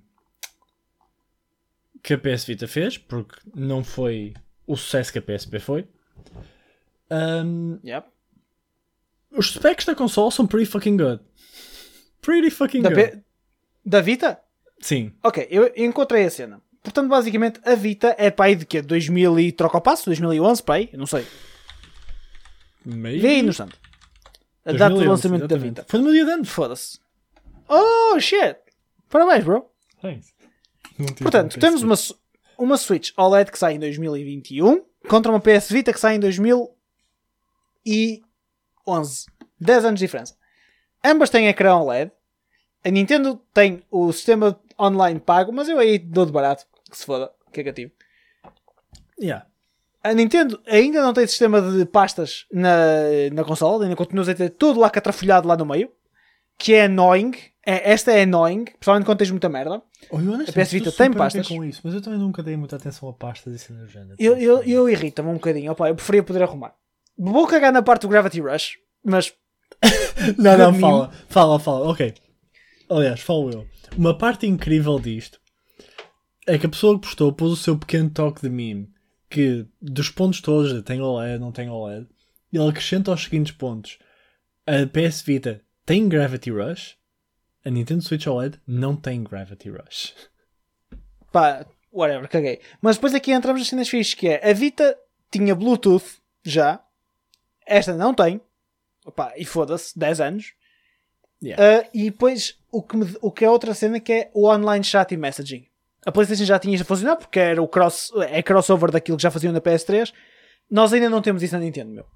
que a PS Vita fez, porque não foi o sucesso que a PSP foi. Um, yep. Os specs da console são pretty fucking good. Pretty fucking da good. Da Vita? Sim. Ok, eu encontrei a cena. Portanto, basicamente, a Vita é para aí de quê? 2000 e troca o passo? 2011 para aí? Eu não sei. Maybe. Vê aí no stand. A 2011, data de lançamento da Vita. Foi no meu dia de anos. Foda-se. Oh, shit. Parabéns, bro. Thanks. Portanto, temos uma, uma Switch OLED que sai em 2021 contra uma PS Vita que sai em 2011. 10 anos de diferença. Ambas têm ecrã OLED. A Nintendo tem o sistema online pago, mas eu aí dou de barato. Que se foda, que é cativo. Yeah. A Nintendo ainda não tem sistema de pastas na, na consola, ainda continua a ter tudo lá catrafolhado lá no meio, que é annoying. É, esta é annoying, principalmente quando tens muita merda. Oh, a PS Vita tem pastas. Com isso, mas eu também nunca dei muita atenção a pastas e cenas do género. Eu, eu, eu irrita-me um bocadinho. Opa, eu preferia poder arrumar. Vou cagar na parte do Gravity Rush, mas. não, não, fala, fala, fala. Ok. aliás, falo eu. Uma parte incrível disto é que a pessoa que postou pôs o seu pequeno toque de meme que dos pontos todos, tem OLED, não tem OLED, ele acrescenta os seguintes pontos. A PS Vita tem Gravity Rush, a Nintendo Switch OLED não tem Gravity Rush. Pá, whatever, caguei. Mas depois aqui entramos nas cenas fixas que é a Vita tinha Bluetooth já, esta não tem, Opa, e foda-se, 10 anos. Yeah. Uh, e depois o que, me- o que é outra cena que é o online chat e messaging. A PlayStation já tinha isto a funcionar porque era o cross, é crossover daquilo que já faziam na PS3. Nós ainda não temos isso na Nintendo, meu.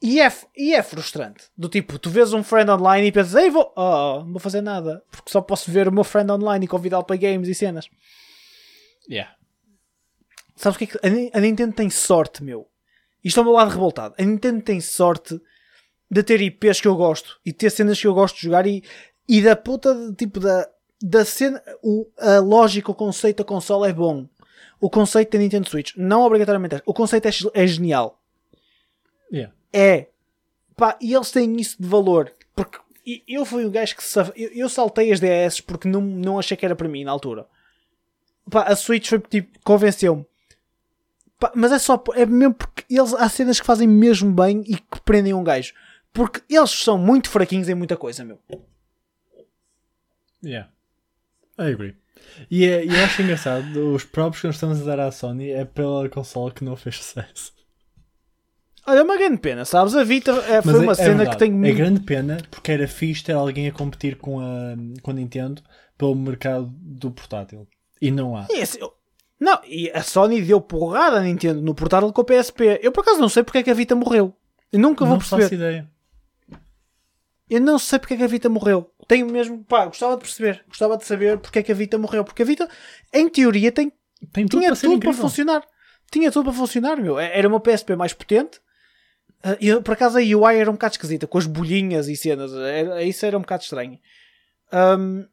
E é, e é frustrante. Do tipo, tu vês um friend online e pensas, ei, vou, oh, não vou fazer nada. Porque só posso ver o meu friend online e convidá-lo para games e cenas. Yeah. Sabes o que é que a Nintendo tem sorte, meu? Isto é o meu lado revoltado. A Nintendo tem sorte de ter IPs que eu gosto e ter cenas que eu gosto de jogar e, e da puta, de, tipo, da, da cena, o, a lógica, o conceito da consola é bom. O conceito da Nintendo Switch, não obrigatoriamente, é. o conceito é, é genial. Yeah. É. Pá, e eles têm isso de valor. Porque eu fui um gajo que eu, eu saltei as DS porque não, não achei que era para mim na altura. Pá, a Switch foi tipo, convenceu-me. Mas é só é mesmo porque eles há cenas que fazem mesmo bem e que prendem um gajo. Porque eles são muito fraquinhos em muita coisa, meu. Yeah. I agree. E é- e eu acho engraçado, os próprios que nós estamos a dar à Sony é pela consola que não fez sucesso. Olha, é uma grande pena, sabes? A Vita é, foi Mas é- uma é cena verdade. que tem É grande pena porque era fixe ter alguém a competir com a, com a Nintendo pelo mercado do portátil. E não há. E esse- eu- Não, e a Sony deu porrada à Nintendo no portátil com o PSP. Eu por acaso não sei porque é que a Vita morreu. Eu nunca vou não perceber. faço ideia. Eu não sei porque é que a Vita morreu. Tenho mesmo, pá, gostava de perceber. Gostava de saber porque é que a Vita morreu. Porque a Vita, em teoria, tem, Tem tudo tinha para tudo para funcionar. Tinha tudo para funcionar, meu. É- Era uma PSP mais potente. Ah, E por acaso a UI era um bocado esquisita, com as bolhinhas e cenas. Era- isso era um bocado estranho. Ahm,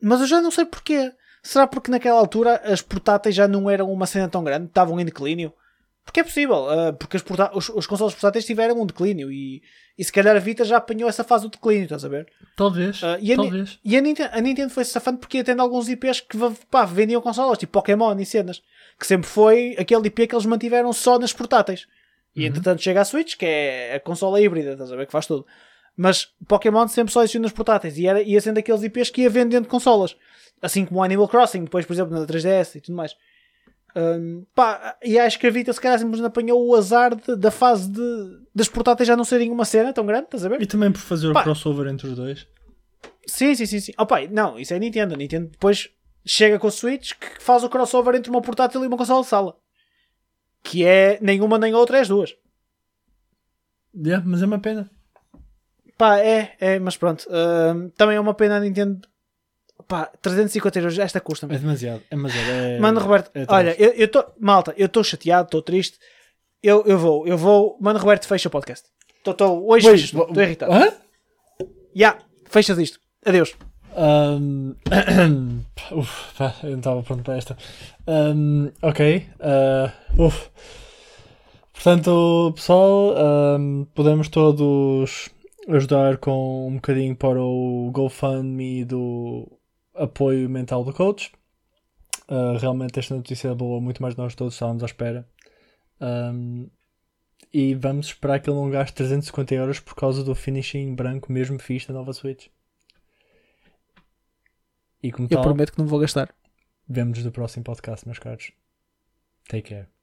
mas eu já não sei porquê. Será porque naquela altura as portáteis já não eram uma cena tão grande? Estavam em declínio? Porque é possível. ah, porque os, os consoles portáteis tiveram um declínio. E, e se calhar a Vita já apanhou essa fase do declínio, estás a ver? Talvez. Ah, e a, talvez. e a Nintendo, a Nintendo foi safando porque ia tendo alguns IPs que pá, vendiam consolas, tipo Pokémon e cenas. Que sempre foi aquele IP que eles mantiveram só nas portáteis. E entretanto chega a Switch, que é a consola híbrida, estás a ver? Que faz tudo. Mas Pokémon sempre só existiu nas portáteis e era, ia sendo aqueles IPs que ia vendendo consolas. Assim como o Animal Crossing, depois, por exemplo, na 3DS e tudo mais. Hum, pá, e acho que a Vita se calhar simplesmente apanhou o azar de- da fase de, das portáteis já não serem uma cena tão grande, estás a ver? E também por fazer Pá. o crossover entre os dois. Sim, sim, sim, sim. Oh, pai, não, isso é Nintendo. A Nintendo depois chega com o Switch que faz o crossover entre uma portátil e uma consola de sala. Que é nenhuma nem outra, é as duas. Yeah, mas é uma pena. Pá, é, é, mas pronto. Hum, também é uma pena a Nintendo. Pá, 350 euros, esta custa-me. É demasiado. É demasiado. É... Mano, Roberto, é olha, eu estou. Malta, eu estou chateado, estou triste. Eu, eu vou, eu vou. Mano, Roberto, fecha o podcast. Tô, tô, hoje estou irritado. Hã? Ya, fechas isto. Adeus. Um, uf, pá, eu não estava pronto para esta. Um, ok. uh, uf. Portanto, pessoal, um, podemos todos ajudar com um bocadinho para o GoFundMe do apoio mental do coach. Uh, realmente esta notícia é boa, muito mais nós todos estávamos à espera. Um, e vamos esperar que ele não gaste 350 euros por causa do finishing branco mesmo fixe da nova Switch. E como Eu tal, prometo que não vou gastar. vemos no próximo podcast, meus caros. Take care.